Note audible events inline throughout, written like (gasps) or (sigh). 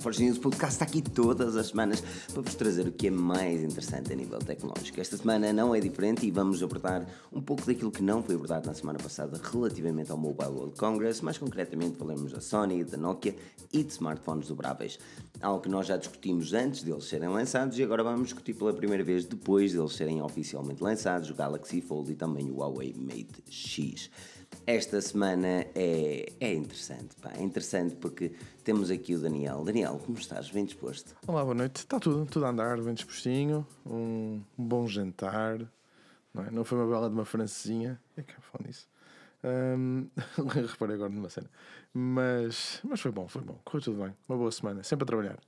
Forge News, podcast está aqui todas as semanas para vos trazer o que é mais interessante a nível tecnológico. Esta semana não é diferente e vamos abordar um pouco daquilo que não foi abordado na semana passada relativamente ao Mobile World Congress, mais concretamente falamos da Sony, da Nokia e de smartphones dobráveis. Algo que nós já discutimos antes deles serem lançados e agora vamos discutir pela primeira vez depois deles serem oficialmente lançados, o Galaxy Fold e também o Huawei Mate X. Esta semana é, é interessante, pá, é interessante porque temos aqui o Daniel. Daniel, como estás? Bem disposto? Olá, boa noite. Está tudo, tudo a andar, bem dispostinho, um, bom jantar, não, é? não foi uma bela de uma francesinha, é que é nisso. Um, (laughs) reparei agora numa cena, mas, mas foi bom, foi bom, correu tudo bem, uma boa semana, sempre a trabalhar.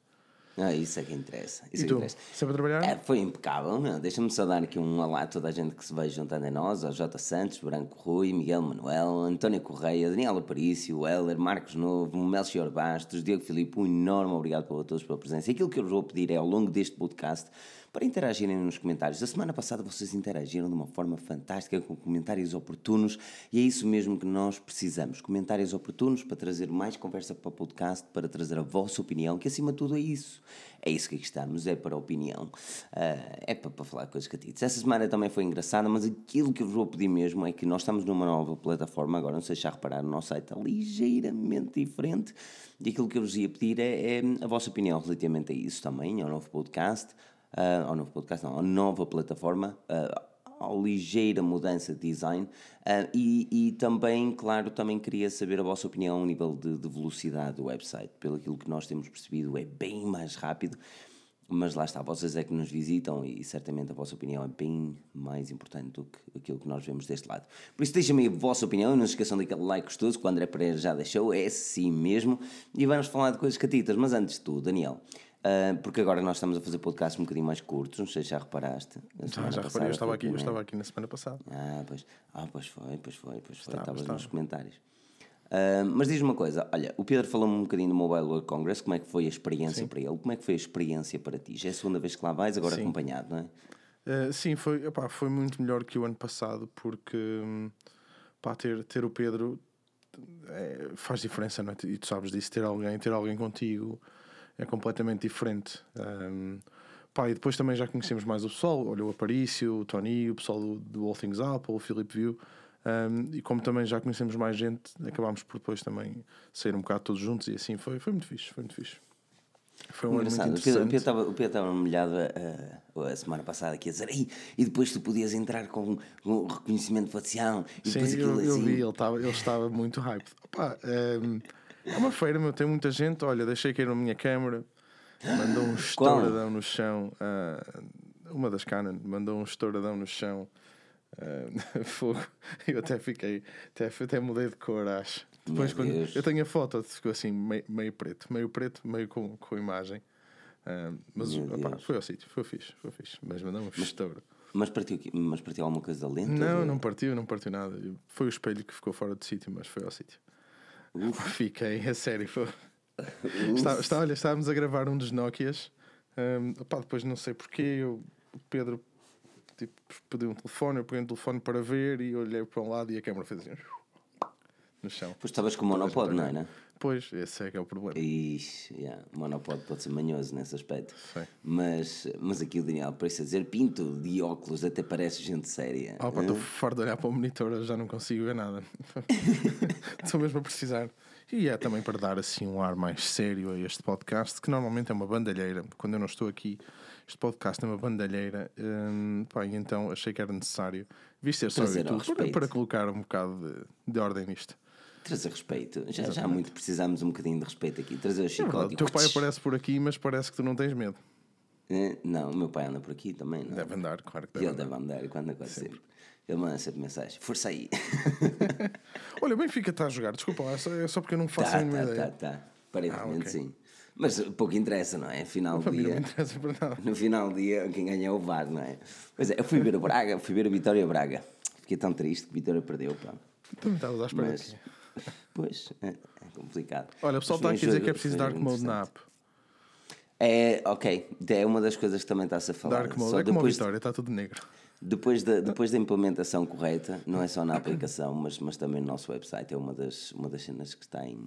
Ah, isso é que interessa. Isso e é tu? que interessa. Sempre a trabalhar? É, foi impecável. Deixa-me só dar aqui um olá a toda a gente que se vai juntando a nós: ao J. Santos, Branco Rui, Miguel Manuel, António Correia, Daniel Aparício, Heller, Marcos Novo, Melchior Bastos, Diego Filipe. Um enorme obrigado para todos pela presença. E aquilo que eu vos vou pedir é ao longo deste podcast para interagirem nos comentários. A semana passada vocês interagiram de uma forma fantástica com comentários oportunos e é isso mesmo que nós precisamos. Comentários oportunos para trazer mais conversa para o podcast, para trazer a vossa opinião, que acima de tudo é isso. É isso que aqui estamos, é para a opinião. Uh, é para, para falar coisas catitas. Essa semana também foi engraçada, mas aquilo que eu vos vou pedir mesmo é que nós estamos numa nova plataforma, agora não sei se já repararam, o nosso site está ligeiramente diferente. E aquilo que eu vos ia pedir é, é a vossa opinião relativamente a isso também, ao novo podcast uh, ao novo podcast, não, à nova plataforma, uh, à ligeira mudança de design uh, e, e, também, claro, também queria saber a vossa opinião ao nível de, de, velocidade do website. Pelo aquilo que nós temos percebido, é bem mais rápido, mas lá está, vocês é que nos visitam e certamente a vossa opinião é bem mais importante do que aquilo que nós vemos deste lado. Por isso, deixem-me a vossa opinião e não se esqueçam daquele like gostoso que o André Pereira já deixou, é assim mesmo, e vamos falar de coisas catitas, mas antes de tudo, Daniel. Uh, porque agora nós estamos a fazer podcasts um bocadinho mais curtos, não sei se já reparaste. Já, já reparei, eu estava, aqui, eu estava aqui na semana passada. Ah, pois, ah, pois foi, pois foi, pois foi, estavas nos comentários. Uh, mas diz-me uma coisa, olha, o Pedro falou-me um bocadinho do Mobile World Congress, como é que foi a experiência sim. para ele? Como é que foi a experiência para ti? Já é a segunda vez que lá vais, agora sim. acompanhado, não é? Uh, sim, foi, epá, foi muito melhor que o ano passado, porque pá, ter, ter o Pedro é, faz diferença, não é? E tu sabes disso, ter alguém, ter alguém contigo é completamente diferente. Um, pá, e depois também já conhecemos mais o pessoal, olha o Aparício, o Tony, o pessoal do, do All Things Apple, o Filipe View. Um, e como também já conhecemos mais gente, acabámos por depois também sair um bocado todos juntos e assim foi, foi muito fixe, foi muito fixe. Foi um Engraçado. Muito o Pedro estava, o Pedro estava molhado a, a, semana passada aqui a dizer e depois tu podias entrar com, com reconhecimento facial e Sim, depois aquilo eu, eu assim. vi, ele estava, ele estava muito hype. Opa, um, é uma feira, meu, tem muita gente. Olha, deixei cair a minha câmera, mandou um (gasps) estouradão no chão. Uh, uma das Canon mandou um estouradão no chão. Uh, (laughs) fogo. Eu até fiquei, até, até mudei de cor, acho. Depois, quando, eu tenho a foto, ficou assim, meio, meio preto, meio preto, meio com, com imagem. Uh, mas foi ao sítio, foi fixe, foi fixe. Mas mandou um estouro. Mas partiu, mas partiu alguma coisa da lente? Não, ou... não partiu, não partiu nada. Foi o espelho que ficou fora de sítio, mas foi ao sítio. Uf. Fiquei, a sério. (laughs) Está, está, olha, estávamos a gravar um dos Nokias. Um, opá, depois não sei porquê, eu, o Pedro tipo, pediu um telefone, eu peguei um telefone para ver e olhei para um lado e a câmera fez assim no chão. Pois estavas com o monopod, não é? Né? Pois, esse é que é o problema. Ixi, yeah. o monopod pode ser manhoso nesse aspecto. Mas, mas aqui o Daniel parece dizer pinto de óculos, até parece gente séria. Ah, pá, estou farto de olhar para o monitor, já não consigo ver nada. (laughs) Estou mesmo a precisar. E é também para dar assim um ar mais sério a este podcast, que normalmente é uma bandalheira. Quando eu não estou aqui, este podcast é uma bandalheira. Hum, pá, e então achei que era necessário, visto ser só YouTube, para, para, colocar um bocado de, de ordem nisto. Trazer respeito. Já, já muito precisamos um bocadinho de respeito aqui. Trazer o chicote. É o teu pai aparece por aqui, mas parece que tu não tens medo. É, não, o meu pai anda por aqui também. Não. Deve andar, claro que deve Ele andar. deve andar, quando quase sempre. Ele manda sempre mensagem: força aí. (laughs) Olha, o Benfica está a jogar, desculpa lá, é só porque eu não faço tá, a mínima tá, ideia. Tá, tá. Aparentemente ah, okay. sim. Mas pouco interessa, não é? Final do dia. Não interessa para nada. No final do dia, quem ganha é o VAR, não é? Pois é, eu fui ver o Braga, fui ver a Vitória Braga. Fiquei tão triste que a Vitória perdeu, pá. Também estavas à espera Mas, (laughs) Pois, é, é, complicado. Olha, o pessoal está aqui a dizer que é preciso Dark Mode na app. É, ok, é uma das coisas que também está-se a falar. Dark Mode, só é como depois, Vitória, está tudo negro. Depois da, depois da implementação correta, não é só na aplicação, mas, mas também no nosso website, é uma das, uma das cenas que está em,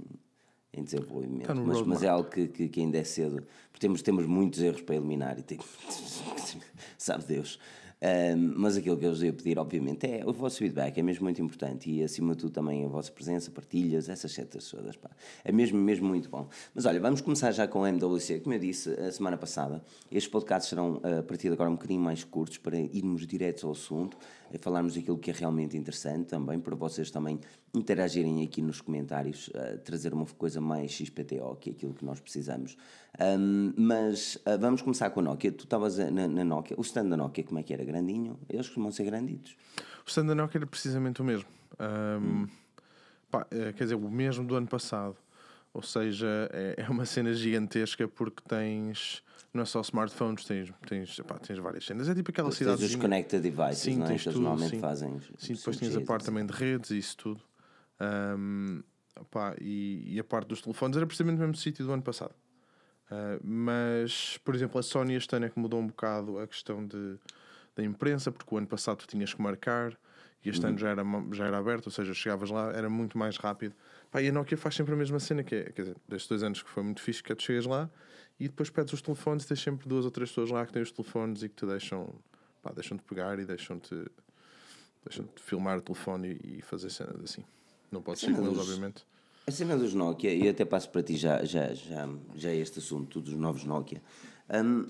em desenvolvimento. Tá mas, mas, é algo que, que, que, ainda é cedo, porque temos, temos muitos erros para eliminar e tem, (laughs) sabe Deus. Mas aquilo que eu vos ia pedir, obviamente, é o vosso feedback, é mesmo muito importante e acima de tudo também a vossa presença, partilhas, essas setas todas. Pá. É mesmo, mesmo muito bom. Mas olha, vamos começar já com o MWC. Como eu disse a semana passada, estes podcasts serão a partir de agora um bocadinho mais curtos para irmos direto ao assunto, falarmos daquilo que é realmente interessante também, para vocês também interagirem aqui nos comentários, uh, trazer uma coisa mais XPTO, que é aquilo que nós precisamos. Um, mas uh, vamos começar com a Nokia. Tu estavas na, na, Nokia, o stand da Nokia, como é que era? Grandinho? Eles costumam ser granditos. O stand da Nokia era precisamente o mesmo. Um, hum. pá, é, quer dizer, o mesmo do ano passado. Ou seja, é, é uma cena gigantesca porque tens não é só smartphones, tens, tens, pá, tens várias cenas. É tipo aquela cidade. Tens os connected devices, sim, não é? Que normalmente sim. fazem. Sim, depois tens a parte também de redes e isso tudo. Um, opá, e, e, a parte dos telefones era precisamente no mesmo sítio do ano passado. Uh, mas, por exemplo, a Sony este ano é que mudou um bocado a questão de, da imprensa, porque o ano passado tu tinhas que marcar e este uhum. ano já era, já era aberto, ou seja, chegavas lá, era muito mais rápido. Pá, e a Nokia faz sempre a mesma cena, que é, quer dizer, destes dois anos que foi muito fixe, que é tu chegas lá e depois pedes os telefones e tens sempre duas ou três pessoas lá que têm os telefones e que te deixam, pá, deixam-te pegar e deixam-te deixam filmar o telefone e, e fazer cenas assim. Não pode ser com eles, obviamente. A cena dos Nokia, e até passo para ti já, já, já, já este assunto, dos novos Nokia. Um,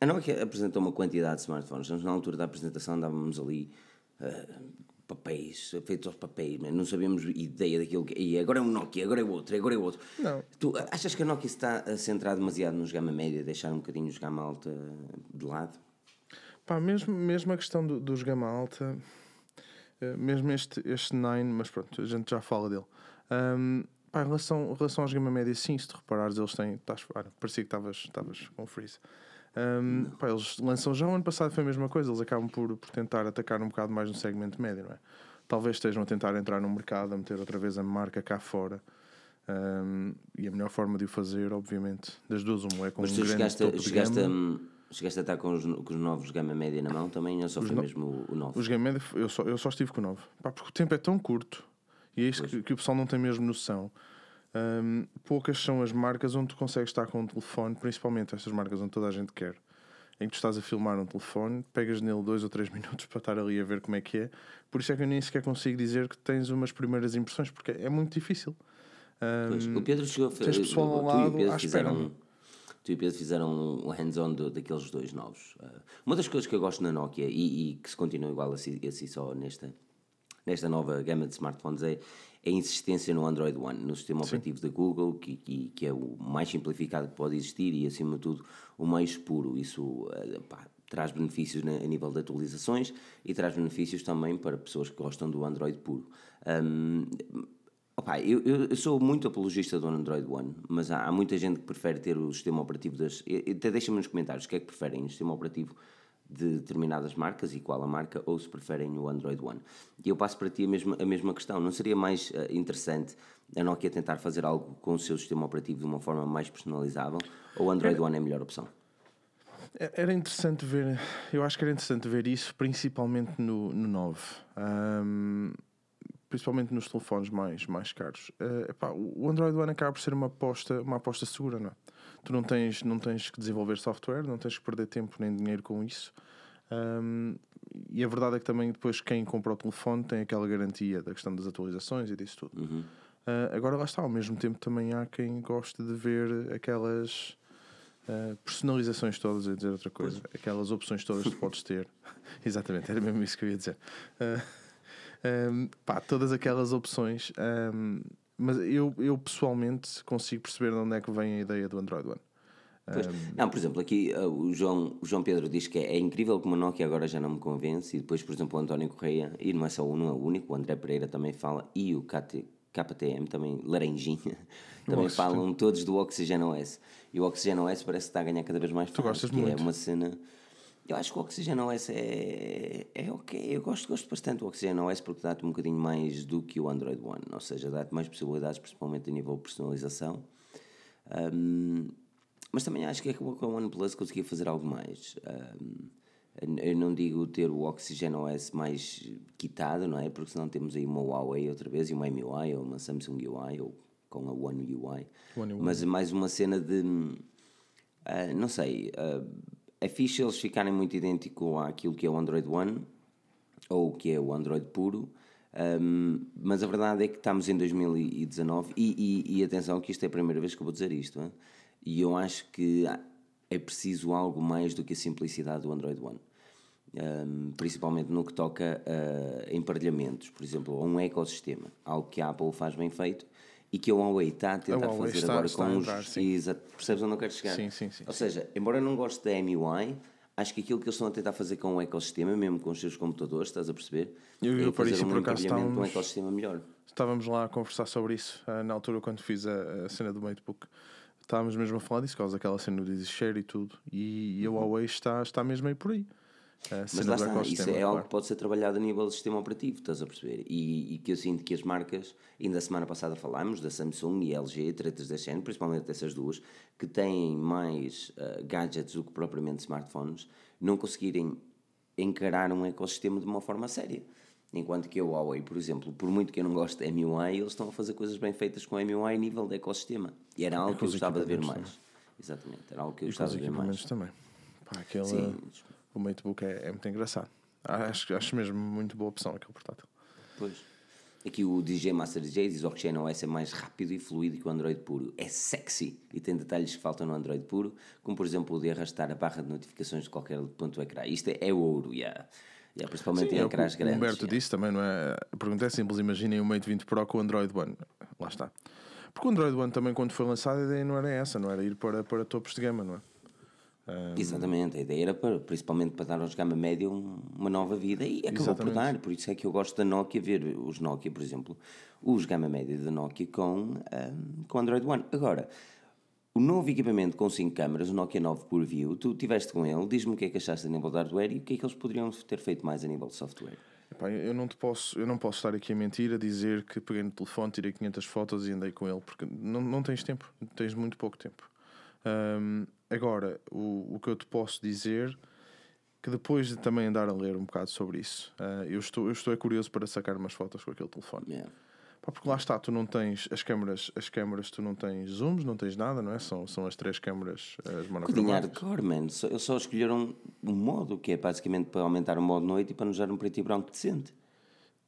a Nokia apresentou uma quantidade de smartphones. Na altura da apresentação andávamos ali uh, papéis, feitos aos papéis, mas não sabíamos ideia daquilo que. E agora é um Nokia, agora é outro, agora é outro. Não. Tu achas que a Nokia está a centrar demasiado nos gama média, deixar um bocadinho os gama alta de lado? Pá, mesmo, mesmo a questão do, dos gama alta eh, mesmo este, este Nine, mas pronto, a gente já fala dele. Um, pá, em, relação, em relação aos Gama Média, sim, se te reparares, eles têm. Tás, olha, parecia que estavas com freeze. Um, pá, eles lançam já o ano passado foi a mesma coisa, eles acabam por, por tentar atacar um bocado mais no segmento médio, não é? Talvez estejam a tentar entrar no mercado, a meter outra vez a marca cá fora. Um, e a melhor forma de o fazer, obviamente, das duas, um é com Mas um tu chegaste, chegaste a Chegaste a estar com os, com os novos gama média na mão também ou só os foi no... mesmo o, novo? Os gama média, eu só, eu só estive com o novo. Pá, porque o tempo é tão curto e é isso que, que, o pessoal não tem mesmo noção. Um, poucas são as marcas onde tu consegues estar com um telefone, principalmente estas marcas onde toda a gente quer, em que tu estás a filmar um telefone, pegas nele dois ou três (laughs) minutos para estar ali a ver como é que é. Por isso é que eu nem sequer consigo dizer que tens umas primeiras impressões, porque é muito difícil. Um, pois, o Pedro chegou a fazer. Tens pessoal ao lado à espera. Um tu e Pedro fizeram um hands-on daqueles dois novos. Uh, uma das coisas que eu gosto na Nokia e, e que se continua igual a si, a si só nesta, nesta nova gama de smartphones é, é a insistência no Android One, no sistema Sim. operativo da Google, que, que, que, é o mais simplificado que pode existir e, acima de tudo, o mais puro. Isso uh, pá, traz benefícios na, a nível de atualizações e traz benefícios também para pessoas que gostam do Android puro. Um, Opa, eu, eu, sou muito apologista do Android One, mas há, há, muita gente que prefere ter o sistema operativo das. Até deixa-me nos comentários o que é que preferem, o sistema operativo de determinadas marcas e qual a marca, ou se preferem o Android One. E eu passo para ti a mesma, a mesma questão. Não seria mais uh, interessante a Nokia tentar fazer algo com o seu sistema operativo de uma forma mais personalizável, ou o Android One é a melhor opção? É, era interessante ver, eu acho que era interessante ver isso, principalmente no, no 9. Um, principalmente nos telefones mais, mais caros. Uh, epá, o Android One acaba por ser uma aposta, uma aposta segura, não é? Tu não tens, não tens que desenvolver software, não tens que perder tempo nem dinheiro com isso. Um, e a verdade é que também depois quem compra o telefone tem aquela garantia da questão das atualizações e disso tudo. Uhum. Uh, agora lá está, ao mesmo tempo também há quem goste de ver aquelas uh, personalizações todas, a dizer outra coisa, pois. aquelas opções todas que podes ter. (laughs) Exatamente, era mesmo isso que eu ia dizer. Uh, um, pá, todas aquelas opções. Um, mas eu, eu pessoalmente consigo perceber de onde é que vem a ideia do Android One. Não, por exemplo, aqui uh, o, João, o João Pedro diz que é, é, incrível como a Nokia agora já não me convence, e depois, por exemplo, o António Correia, e não é só um, não é o único, o André Pereira também fala, e o KT, KTM também, Laranjinha, (laughs) também falam todos do Oxygen OS. E o Oxygen OS parece que está a ganhar cada vez mais. Tu gostas que muito. É uma cena eu acho que o Oxigênio OS é, é ok. Eu gosto, gosto bastante do Oxigênio OS porque dá-te um bocadinho mais do que o Android One. Ou seja, dá-te mais possibilidades, principalmente a nível de personalização. Um, mas também acho que é que o OnePlus conseguia fazer algo mais. Um, eu não digo ter o Oxygen OS mais quitado, não é? Porque senão temos aí uma Huawei outra vez, e uma MUI, ou uma Samsung UI, ou com a One UI. One. Mas mais uma cena de. Uh, não sei. Uh, é fixe eles ficarem muito idênticos àquilo que é o Android One ou que é o Android puro. Um, mas a verdade é que estamos em 2019 e, e, e, atenção que isto é a primeira vez que eu vou dizer isto hein? e eu acho que é preciso algo mais do que a simplicidade do Android One um, principalmente no que toca a emparelhamentos, por exemplo, a um ecossistema, algo que a Apple faz bem feito e que a Huawei está a tentar a fazer está, agora está com os. Entrar, percebes onde eu quero chegar? Sim, sim, sim. Ou seja, embora eu não goste da MUI, acho que aquilo que eles estão a tentar fazer com o ecossistema, mesmo com os seus computadores, estás a perceber? Eu, eu é fazer um por acaso estávamos, um ecossistema melhor. Estávamos lá a conversar sobre isso uh, na altura quando fiz a, a cena do Matebook. Estávamos mesmo a falar disso, por causa daquela cena do Share e tudo. E, e a Huawei está, está mesmo aí por aí. Mas lá está, isso é algo que pode ser trabalhado a nível do sistema operativo, estás a perceber? E, e, que eu sinto que as marcas, ainda a semana passada falámos da Samsung e LG, tretas da Shen, principalmente dessas duas, que têm mais uh, gadgets do que propriamente smartphones, não conseguirem encarar um ecossistema de uma forma séria. Enquanto que a Huawei, por exemplo, por muito que eu não goste da MUI, eles estão a fazer coisas bem feitas com a MUI a nível de ecossistema. E era algo que eu gostava de ver mais. Exatamente, era algo que eu gostava de ver mais. também. Pá, aquele... Sim, o Matebook é, é muito engraçado. Acho, acho mesmo muito boa opção aquele portátil. Pois. Aqui o DJ Master DJ diz que o OS é mais rápido e fluido que o Android puro. É sexy e tem detalhes que faltam no Android puro, como por exemplo o de arrastar a barra de notificações de qualquer ponto do ecrã. Isto é, é ouro, yeah. Yeah, principalmente Sim, em é ecrãs grandes. O Humberto yeah. disse também, não é? A pergunta é simples: imaginem o Mate 20 Pro com o Android One. Lá está. Porque o Android One também, quando foi lançado, a ideia não era essa, não era ir para, para topos de gama, não é? Um... Exatamente, a ideia era para, principalmente para dar aos gama média uma nova vida e acabou Exatamente. por dar, por isso é que eu gosto da Nokia ver os Nokia, por exemplo, os gama média da Nokia com, um, com Android One. Agora, o novo equipamento com 5 câmaras, o Nokia 9 por View, tu estiveste com ele, diz-me o que é que achaste a nível de hardware e o que é que eles poderiam ter feito mais a nível de software. Epá, eu não te posso, eu não posso estar aqui a mentir a dizer que peguei no telefone, tirei 500 fotos e andei com ele, porque não, não tens tempo, tens muito pouco tempo. Um, agora, o, o que eu te posso dizer que depois de também andar a ler um bocado sobre isso, uh, eu, estou, eu estou curioso para sacar umas fotos com aquele telefone. Yeah. Pá, porque lá está, tu não tens as câmaras, as câmaras, tu não tens zooms, não tens nada, não é? São, são as três câmaras as monocromáticas. hardcore, man. Eles só escolheram um modo, que é basicamente para aumentar o modo noite e para nos dar um preto e branco decente.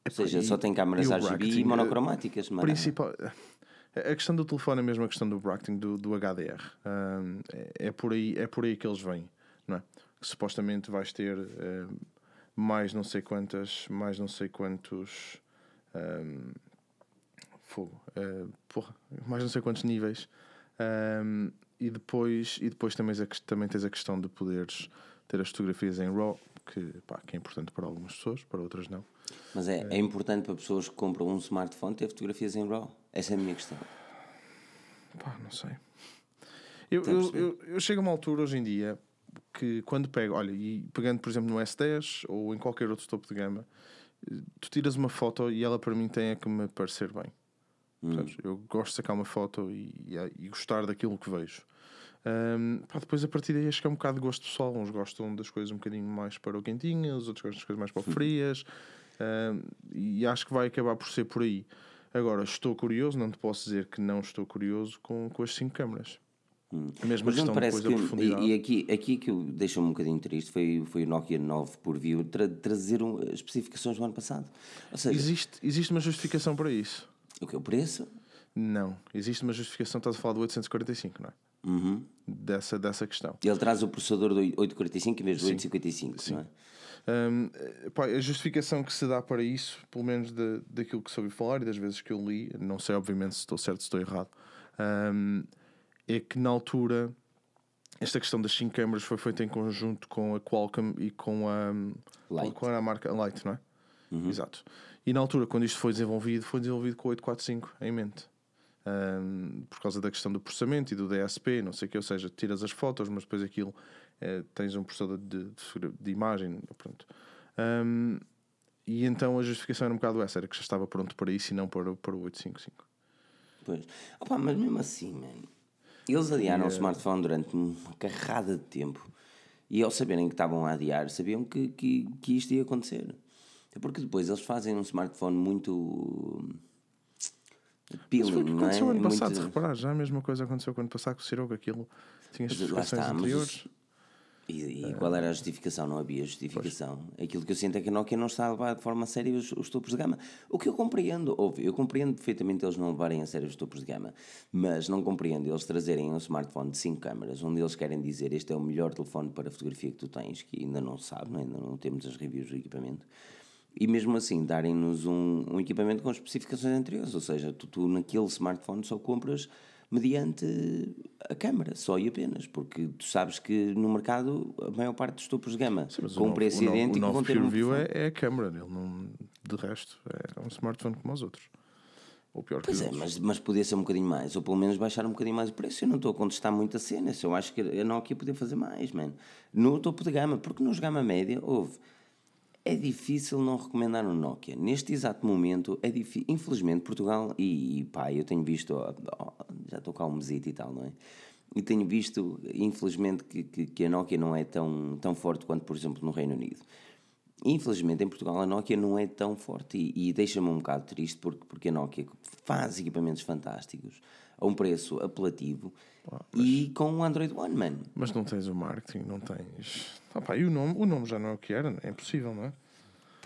Ou seja, e, só tem câmaras RGB e monocromáticas. Principal, a questão do telefone é mesmo a questão do bracketing, do, do HDR. É, é, por aí, é por aí que eles vêm, não é? Supostamente vais ter mais não sei quantas, mais não sei quantos. Um, fogo. Uh, porra, mais não sei quantos níveis. Um, e depois, e depois também, também tens a questão de poderes ter as fotografias em RAW, que, pá, que é importante para algumas pessoas, para outras não. Mas é, é importante para pessoas que compram um smartphone ter fotografias em RAW? Essa é a minha questão. Pá, não sei. Eu, eu, eu, eu, chego a uma altura hoje em dia que quando pego, olha, e pegando por exemplo no S10 ou em qualquer outro topo de gama, tu tiras uma foto e ela para mim tem a que me parecer bem. Hum. Eu gosto de sacar uma foto e, e, e gostar daquilo que vejo. Um, pá, depois a partir daí acho que é um bocado de gosto pessoal. Uns gostam das coisas um bocadinho mais para o quentinho, os outros gostam das coisas mais para o frias. E acho que vai acabar por ser por aí. Agora, estou curioso, não te posso dizer que não estou curioso com, com as 5 câmaras. Hum. A mesma Mas questão parece que, E, aqui, aqui que deixou-me um bocadinho triste foi, foi o Nokia 9 por view tra trazer um, especificações do ano passado. Seja, existe, existe uma justificação para isso. O que? O preço? Não. Existe uma justificação, estás a falar do 845, não é? Uhum. Dessa, dessa questão. Ele traz o processador do 845 em vez do Sim. 855, Sim. não é? Um, pá, a justificação que se dá para isso, pelo menos de, daquilo que soube falar e das vezes que eu li, não sei obviamente se estou certo, se estou errado, um, é que na altura esta questão das 5 câmaras foi feita em conjunto com a Qualcomm e com a, Light. com a marca Light, não é? Uhum. Exato. E na altura, quando isto foi desenvolvido, foi desenvolvido com o 845 em mente. Um, por causa da questão do processamento e do DSP, não sei o que, ou seja, tiras as fotos, mas depois aquilo é, tens um processador de, de, de imagem, pronto. Um, e então a justificação era um bocado essa, era que já estava pronto para isso e não para, para o 855. Pois. Opa, mas mesmo assim, man, eles adiaram yeah. o smartphone durante uma carrada de tempo e ao saberem que estavam a adiar, sabiam que, que, que isto ia acontecer. É porque depois eles fazem um smartphone muito Peeling, Mas foi o que não é? aconteceu ano Muito- passado, se reparar, já a mesma coisa aconteceu com o ano passado com o Ciroga, aquilo tinha está, mas anteriores. E, e qual era a justificação? Não havia justificação. Aquilo que eu sinto é que a Nokia não está a levar de forma séria os, os topos de gama. O que eu compreendo, ouve, eu compreendo perfeitamente eles não levarem a sério os topos de gama, mas não compreendo eles trazerem um smartphone de 5 câmaras, onde eles querem dizer este é o melhor telefone para fotografia que tu tens, que ainda não sabe, não é? ainda não temos as reviews do equipamento. E mesmo assim, darem-nos um, um equipamento com especificações anteriores, ou seja, tu, tu naquele smartphone só compras mediante a câmara, só e apenas, porque tu sabes que no mercado a maior parte dos topos de gama Sim, com um novo- preço o novo- idêntico O novo vão ter um é, é a câmera, ele não, de resto é um smartphone como os outros. Ou pior que Pois os é, outros. mas, mas podia ser um bocadinho mais, ou pelo menos baixar um bocadinho mais o preço. Eu não estou a contestar muito a cena, se eu acho que a Nokia podia fazer mais, mano. No topo de gama, porque nos gama média, houve. É difícil não recomendar um Nokia. Neste exato momento, é difícil. Infelizmente, Portugal, e, pá, eu tenho visto, ó, já estou cá um mesito e tal, não é? E tenho visto, infelizmente, que, que, que a Nokia não é tão, tão forte quanto, por exemplo, no Reino Unido. Infelizmente, em Portugal, a Nokia não é tão forte e, e deixa-me um bocado triste porque, porque a Nokia faz equipamentos fantásticos a um preço apelativo e com o Android One, man. Mas não tens o marketing, não tens. Ah, pá, e o nome? O nome já não é o que era, é impossível, não é?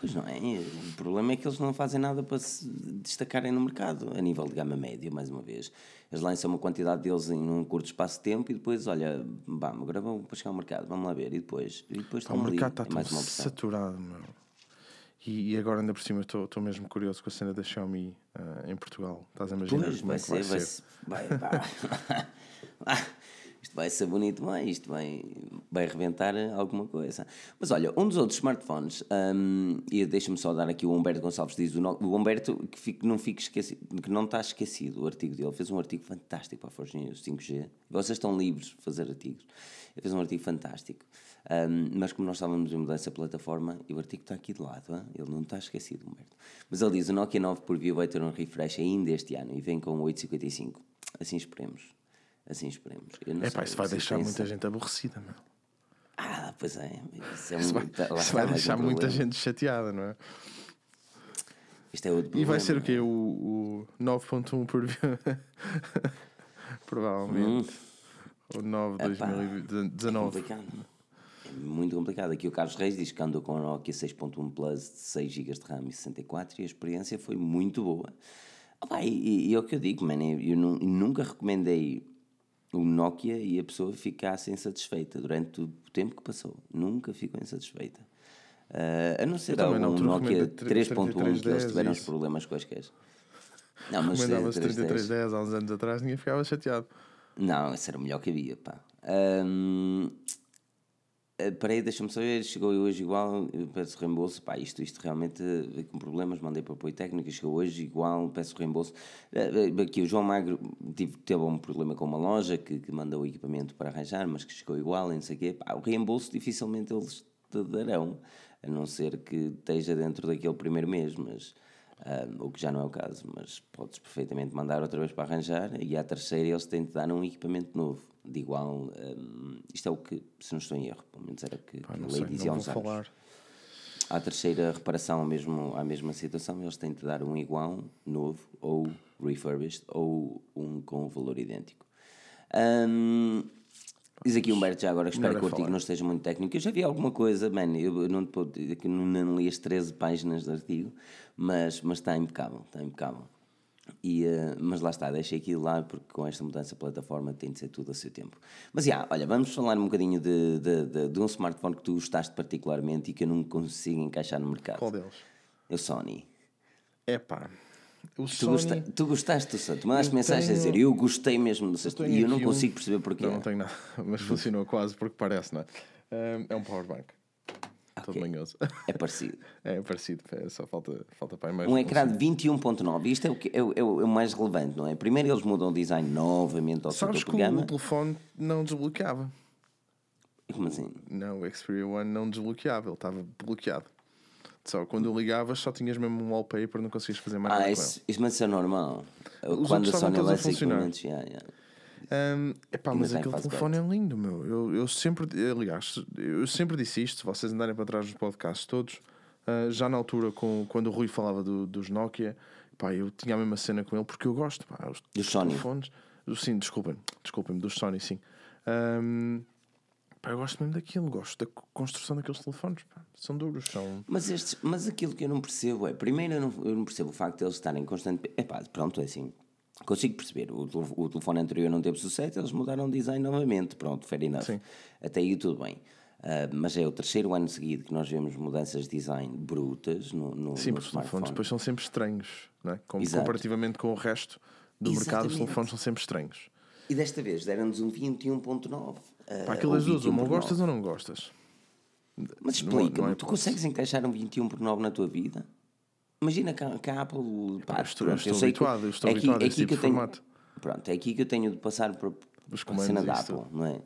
Pois não é. O problema é que eles não fazem nada para se destacarem no mercado, a nível de gama média, mais uma vez. Eles lançam uma quantidade deles em um curto espaço de tempo e depois, olha, vamos, agora vamos para chegar ao mercado, vamos lá ver. E depois, e depois Pá, o ali, mercado está é tão saturado, meu. E, e agora, ainda por cima, estou estou mesmo curioso com a cena da Xiaomi ah, em Portugal. Estás a imaginar Pois, como vai é que ser, vai ser? Vai, (laughs) isto vai ser bonito, vai, isto vai, vai reventar alguma coisa. Mas olha, um dos outros smartphones, hum, e deixa-me só dar aqui o Humberto Gonçalves diz, o, o Humberto que, não fique esquecido, que não está esquecido o artigo dele, fez um artigo fantástico para a Forge News 5G. Vocês estão livres de fazer artigos. Ele fez um artigo fantástico. Hum, mas como nós estávamos em mudança de plataforma, e o artigo está aqui de lado, hã? ele não está esquecido, Humberto. Mas ele diz: o Nokia 9 por view vai ter um refresh ainda este ano e vem com o 855. Assim esperemos. Assim esperemos. É pá, isso vai deixar muita gente aborrecida, meu. Ah, pois é. Isso, é um, Isso vai, tá- isso vai mais um deixar muita gente chateada, não é? Isto é outro E vai ser o quê? O, o 9.1 por view? (laughs) Provavelmente. O 9 de Hum. Epá, 2019. complicado. Muito complicado. Aqui o Carlos Reis diz que andou com a Nokia 6.1 Plus de 6 GB de RAM e 64 e a experiência foi muito boa. Opa, e, e é o que eu digo, man, eu, eu nu- nunca recomendei o Nokia e a pessoa ficasse insatisfeita durante o tempo que passou. Nunca ficou insatisfeita. Ah, a não ser algum altura Nokia recomendei 3.1 que eles 3310 tiveram os isso. problemas quaisquer. Não, mas Recomendava-se 3310 3310 há uns anos atrás, ninguém ficava chateado. não, esse era o melhor que havia, pá. Ahm, eh, Peraí, deixa-me saber, chegou hoje igual, peço reembolso, pá, isto, isto realmente com problemas, mandei para apoio técnico, chegou hoje igual, peço reembolso. Eh, eh, Aqui o João Magro tive, teve um problema com uma loja que, que mandou o equipamento para arranjar, mas que chegou igual, e não sei o quê. Pá, o reembolso dificilmente eles te darão, a não ser que esteja dentro daquele primeiro mês, mas... ah, o que já não é o caso, mas podes perfeitamente mandar outra vez para arranjar e à terceira eles têm de dar um equipamento novo, de igual. ah, isto é o que, se não estou em erro, pelo menos era o que, Pá, que a lei dizia há uns anos. falar. À terceira reparação, mesmo, à mesma situação, eles têm de dar um igual, novo, ou refurbished, ou um com valor idêntico. Ahm, diz aqui Humberto já agora, que espero Melhor que o é artigo falar. não esteja muito técnico. Eu já vi alguma coisa, man, eu não, aqui não, li as 13 páginas do artigo, mas, mas está impecável, está impecável. E, eh, mas lá está, deixei aquilo lá porque com esta mudança de plataforma tem de ser tudo a seu tempo. Mas já, olha, vamos falar um bocadinho de, de, de, de um smartphone que tu gostaste particularmente e que eu não consigo encaixar no mercado. Qual deles? É o Sony. É pá. O Tu, Sony. gosta, tu gostaste do Sony? Tu mandaste mensagem a dizer tenho- eu gostei mesmo do tenho e eu não aqui um- consigo perceber porquê. Não, não tenho nada, (laughs) mas funcionou quase porque parece, não é? Um, É um powerbank. Todo Ok. manhoso. É parecido. (laughs) É parecido, é, só falta, falta para mais Um ecrã de 21.9, isto é o, que, é, o, é o- é o mais relevante, não é? Primeiro eles mudam o design novamente ao Sabes que o telefone não desbloqueava. Como assim? Não, o Xperia One não desbloqueava, ele estava bloqueado. Só quando ligavas só tinhas mesmo um wallpaper, não conseguias fazer mais Ah, nada com isso, isso mas isso é normal. Os Quando a Sony lança funcionar. equipamentos, yeah, yeah. Um, epá, mas aquele telefone é lindo, meu. Eu, eu sempre, aliás, eu sempre disse isto, se vocês andarem para trás dos podcasts todos, ah, já na altura, com, quando o Rui falava do- dos Nokia, pá, eu tinha a mesma cena com ele porque eu gosto, pá, os, Dos Sony. telefones. Sim, desculpem, desculpem, dos Sony, sim. Ahm, pá, eu gosto mesmo daquilo, gosto da construção daqueles telefones, pá, são duros, são. Mas, estes, mas aquilo que eu não percebo é, primeiro eu não, eu não percebo o facto de eles estarem constantemente. Epá, pronto, é assim. Consigo perceber. O, o telefone anterior não teve sucesso, eles mudaram o design novamente. Pronto, fair enough. Sim. Até aí tudo bem. Ah, mas é o terceiro ano seguido que nós vemos mudanças de design brutas no, no, Sim, no porque os telefones depois são sempre estranhos, não é? Comparativamente com o resto do mercado, os Exatamente. telefones são sempre estranhos. E desta vez deram-nos um 21.9. ah, Pá, aquelas duas, uma 21.9. gostas ou não gostas? Mas é- explica-me, é tu consegues encaixar um 21 por 9 na tua vida? Imagina que a, que a Apple. Pá, estou- pronto, estou que- habituado, eu estou é aqui- habituado a é esse tipo que de tenho- formato. Pronto, é aqui que eu tenho de passar por a cena da Apple, não é?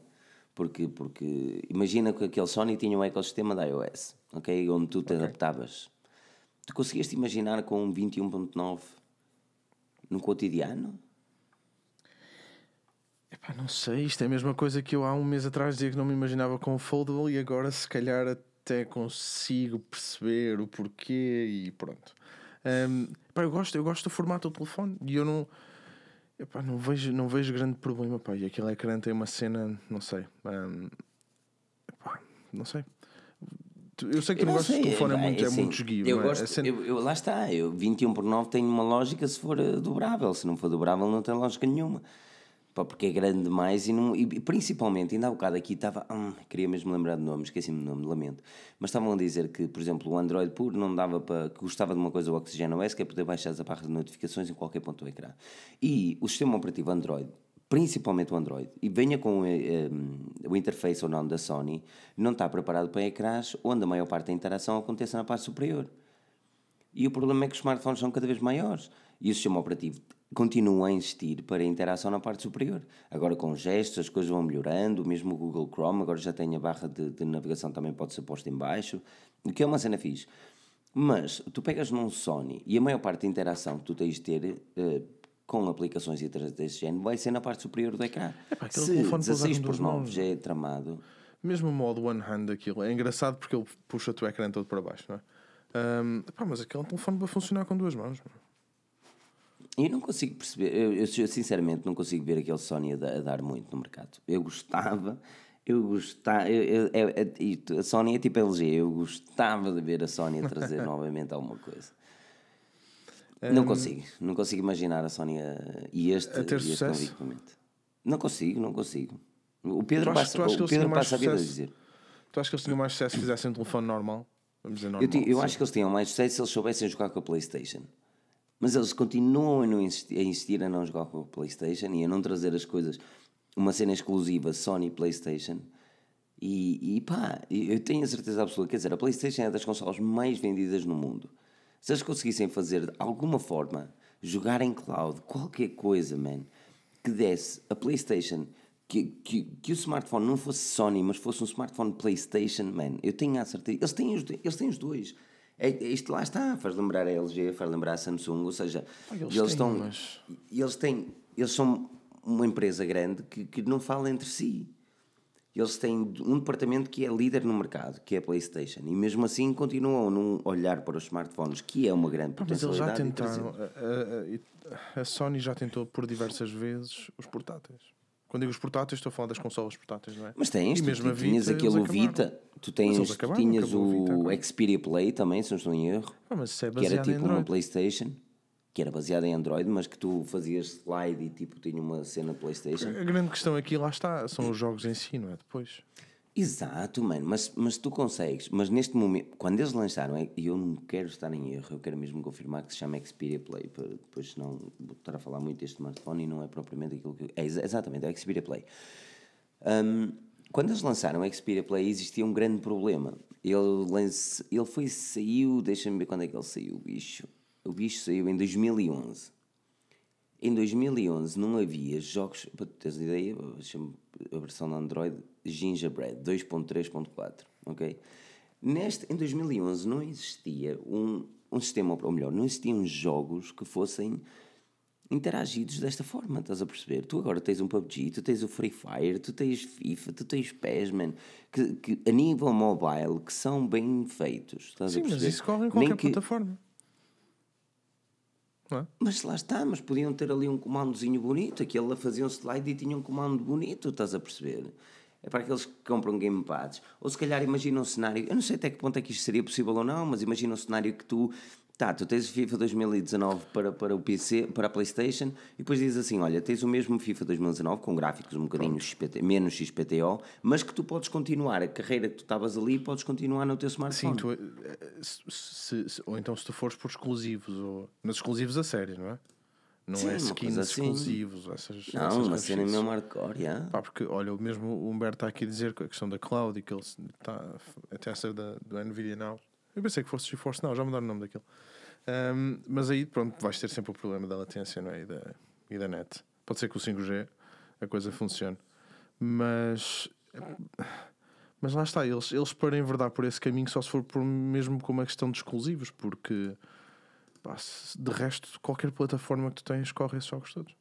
Porque, porque imagina que aquele Sony tinha um ecossistema da iOS, ok? Onde tu te adaptavas. Tu conseguiste imaginar com um 21.9 no cotidiano? Epá, não sei, isto é a mesma coisa que eu há um mês atrás dizia que não me imaginava com o Foldable e agora se calhar até consigo perceber o porquê e pronto. Ahm, pá, eu, gosto, eu gosto do formato do telefone e eu não, epá, não, vejo, não vejo grande problema. Pá, e aquele ecrã tem uma cena, não sei. ahm, epá, não sei. Eu sei que tu não gostas de telefone, é pá, muito, é assim, muito esguio. Eu é? gosto, A cena- eu, eu- lá está, eu, 21 por 9 tem uma lógica se for eh, dobrável, se não for dobrável não tem lógica nenhuma. Pá, porque é grande demais e, não, e principalmente, ainda há bocado aqui estava, hum, queria mesmo lembrar de nome, esqueci-me do nome, lamento, mas estavam a dizer que, por exemplo, o Android puro não dava para, que gostava de uma coisa o Oxygen OS, que é poder baixar as barras de notificações em qualquer ponto do ecrã. E o sistema operativo Android, principalmente o Android, e venha com eh, eh, o interface ou não da Sony, não está preparado para ecrãs onde a maior parte da interação aconteça na parte superior. E o problema é que os smartphones são cada vez maiores e o sistema operativo continua a insistir para a interação na parte superior. Agora com gestos as coisas vão melhorando, mesmo o Google Chrome agora já tem a barra de, de navegação também pode ser posta em baixo, o que é uma cena fixe. Mas tu pegas num Sony e a maior parte da interação que tu tens de ter eh, com aplicações e outras desse género vai ser na parte superior do ecrã. Epá, aquele Se telefone para usar 16 com por duas 9 mãos. já é tramado, Mesmo o modo one hand daquilo é engraçado porque ele puxa-te o ecrã todo para baixo, não é? Ahm, pá, mas aquele telefone vai funcionar com duas mãos. meu. Eu não consigo perceber, eu, eu, eu sinceramente não consigo ver aquele Sony a, a dar muito no mercado. Eu gostava, eu gostava, eu, eu- eu- eu- e a Sony é tipo LG, eu gostava de ver a Sony a trazer (laughs) novamente alguma coisa. Não consigo, não consigo imaginar a Sony a, e este, A ter e este sucesso? novo equipamento. Não consigo, não consigo. O Pedro Tu achas- passa, o Pedro passa a vida a dizer. Tu achas que eles tinham mais sucesso se fizessem um telefone normal? Vamos dizer normal. Eu, ti- eu acho que eles tinham mais sucesso se eles soubessem jogar com a PlayStation. Mas eles continuam a, insistir, a insistir a não jogar com a PlayStation e a não trazer as coisas, uma cena exclusiva Sony PlayStation. E, e pá, eu tenho a certeza absoluta, quer dizer, a PlayStation é das consolas mais vendidas no mundo. Se eles conseguissem fazer de alguma forma, jogar em cloud, qualquer coisa, man, que desse a PlayStation, que, que, que o smartphone não fosse Sony, mas fosse um smartphone PlayStation, man, eu tenho a certeza. Eles têm os, eles têm os dois. É, é isto lá está, faz lembrar a LG, faz lembrar a Samsung, ou seja, Pá, eles eles, têm, estão. mas- Eles têm. Eles são uma empresa grande que, que não fala entre si. Eles têm um departamento que é líder no mercado, que é a PlayStation, e mesmo assim continuam a não olhar para os smartphones, que é uma grande Pá, mas eles já potencialidade. tentaram. a- a- a Sony já tentou por diversas vezes os portáteis. Quando digo os portáteis, estou a falar das consolas portáteis, não é? Mas tens, E tu, mesmo tu tinhas Vita, aquele eles acabaram. Vita, tu, tens, eles tu acabaram, tinhas o Vita. Xperia Play também, se não estou em erro, Ah, mas isso é que era tipo uma. PlayStation, que era baseada em Android, mas que tu fazias slide e tipo tinha uma cena PlayStation. A grande questão aqui, lá está, são os jogos em si, não é? Depois. Exato, mano, mas, mas tu consegues, mas neste momento, quando eles lançaram, é- e eu não quero estar em erro, eu quero mesmo confirmar que se chama Xperia Play, depois senão vou estar a falar muito deste smartphone e não é propriamente aquilo que. É exa- exatamente, é o Xperia Play. Hum, quando eles lançaram o Xperia Play existia um grande problema. Ele, lance, ele foi, saiu, deixa-me ver quando é que ele saiu, o bicho. O bicho saiu em 2011. Em 2011 não havia jogos, para teres ideia, a versão da Android Gingerbread 2.3.4, ok? Neste, em 2011 não existia um, um sistema, ou melhor, não existiam jogos que fossem interagidos desta forma, estás a perceber? Tu agora tens um PUBG, tu tens o Free Fire, tu tens FIFA, tu tens PES, man, que, que a nível mobile que são bem feitos, estás Sim, a mas perceber? isso corre em qualquer que- plataforma. É? Mas lá está, mas podiam ter ali um comandozinho bonito, aquele fazia um slide e tinha um comando bonito, estás a perceber? É para aqueles que compram gamepads. Ou se calhar imagina um cenário, eu não sei até que ponto é que isto seria possível ou não, mas imagina um cenário que tu Tá, tu tens o FIFA 2019 para, para o PC, para a Playstation, e depois dizes assim: olha, tens o mesmo FIFA 2019 com gráficos um bocadinho XPT, menos XPTO, mas que tu podes continuar a carreira que tu estavas ali, podes continuar no teu smartphone. Sim, tu, eh, se, se, ou então se tu fores por exclusivos, ou nos exclusivos a sério, não é? Não Sim, é skins assim. exclusivos. Essas, não, essas uma cena websites. mesmo hardcore, yeah. Pá, porque olha, o mesmo Humberto está aqui a dizer que a questão da cloud e que ele está até a ser da, do Nvidia Now. Eu pensei que fosse GeForce Now, já mudaram o nome daquilo. Ahm, mas aí, pronto, vais ter sempre o problema da latência não é? e, da, e da net. Pode ser que o 5G a coisa funcione, mas. Mas lá está, eles, eles para enverdar por esse caminho só se for por mesmo com uma questão de exclusivos, porque pá, de resto, qualquer plataforma que tu tens corre esses jogos todos.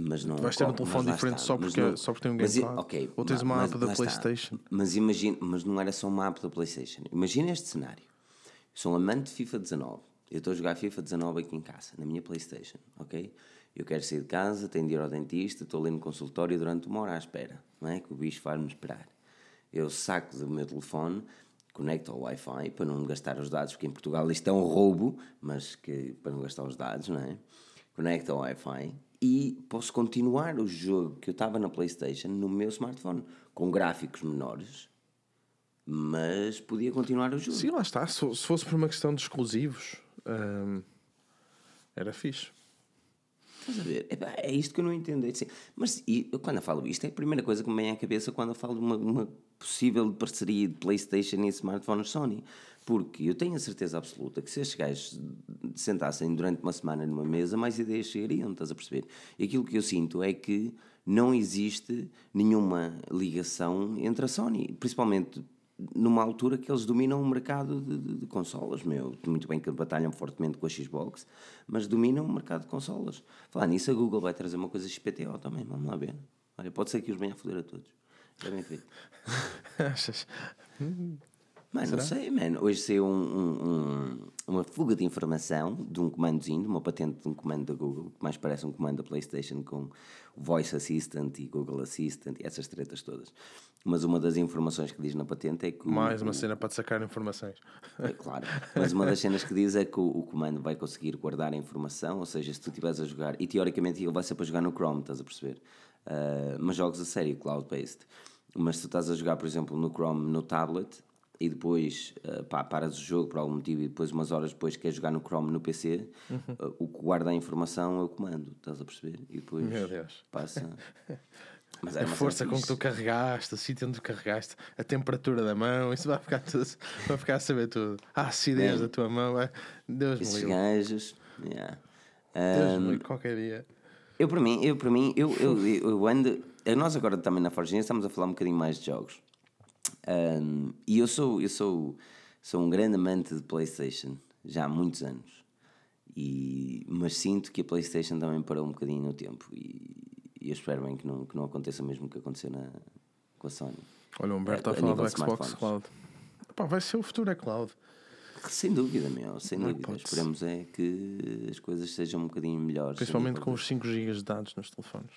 Mas não Vais ter um telefone diferente só porque- só porque tem um mas ok, Ou tens ma- uma mas app da está. PlayStation. Mas imagina, mas não era só uma app da PlayStation. Imagina este cenário. Sou um amante de FIFA 19. Eu estou a jogar FIFA 19 aqui em casa, na minha PlayStation, ok? Eu quero sair de casa, tenho de ir ao dentista, estou ali no consultório durante uma hora à espera, não é? Que o bicho faz-me esperar. Eu saco do meu telefone, conecto ao Wi-Fi para não gastar os dados, porque em Portugal isto é um roubo, mas que para não gastar os dados, não é? Conecto ao Wi-Fi e posso continuar o jogo que eu estava na PlayStation no meu smartphone, com gráficos menores, mas podia continuar o jogo. Sim, lá está. Se, se fosse por uma questão de exclusivos, hum, era fixe. Estás a ver? Epá, É isto que eu não entendo. É assim, mas e, eu, quando eu falo isto, é a primeira coisa que me vem à cabeça quando eu falo de uma, uma possível parceria de PlayStation e smartphones Sony. Porque eu tenho a certeza absoluta que se estes gajos sentassem durante uma semana numa mesa, mais ideias chegariam, estás a perceber? E aquilo que eu sinto é que não existe nenhuma ligação entre a Sony, principalmente numa altura que eles dominam o mercado de, de- de consolas, meu. Muito bem que batalham fortemente com a Xbox, mas dominam o mercado de consolas. Falar nisso, a Google vai trazer uma coisa XPTO também, vamos lá ver. Olha, pode ser que os venha a foder a todos. Já bem feito. (laughs) Achas? Mano, não sei, mano. Hoje saiu um, um- um- uma fuga de informação de um comandozinho, de uma patente de um comando da Google, que mais parece um comando da PlayStation com Voice Assistant e Google Assistant e essas tretas todas. Mas uma das informações que diz na patente é que. o- Mais uma cena para te sacar informações. É claro. Mas uma das cenas que diz é que o, o comando vai conseguir guardar a informação, ou seja, se tu estiveres a jogar, e teoricamente ele vai ser para jogar no Chrome, estás a perceber? Ah, mas jogos a sério, cloud-based. Mas se tu estás a jogar, por exemplo, no Chrome no tablet e depois ah, pá, paras o jogo por algum motivo e depois, umas horas depois, queres jogar no Chrome no PC, ah, o que guarda a informação é o comando, estás a perceber? E depois Meu Deus. passa. (laughs) Mas é A força com que tu carregaste, o sítio onde tu carregaste, a temperatura da mão, isso vai ficar, tudo, vai ficar a saber tudo. A acidez Bem, da tua mão, vai. Deus me Esses livre. gajos. yeah. Deus me livre, qualquer dia. Eu, para mim, eu, para mim, eu, eu, (laughs) eu ando. eh, Nós agora também na Forginha estamos a falar um bocadinho mais de jogos. Ahm, e eu sou, eu sou, sou um grande amante de PlayStation, já há muitos anos. E, mas sinto que a PlayStation também parou um bocadinho no tempo. E, e eu espero bem que não, que não aconteça mesmo o que aconteceu na, com a Sony. Olha, o Humberto É, está a a falar do Xbox. Cloud. Pá, vai ser o futuro, é Cloud. Sem dúvida, meu, sem Não é dúvida. Esperemos é que as coisas sejam um bocadinho melhores. Principalmente com os 5 GB de dados nos telefones.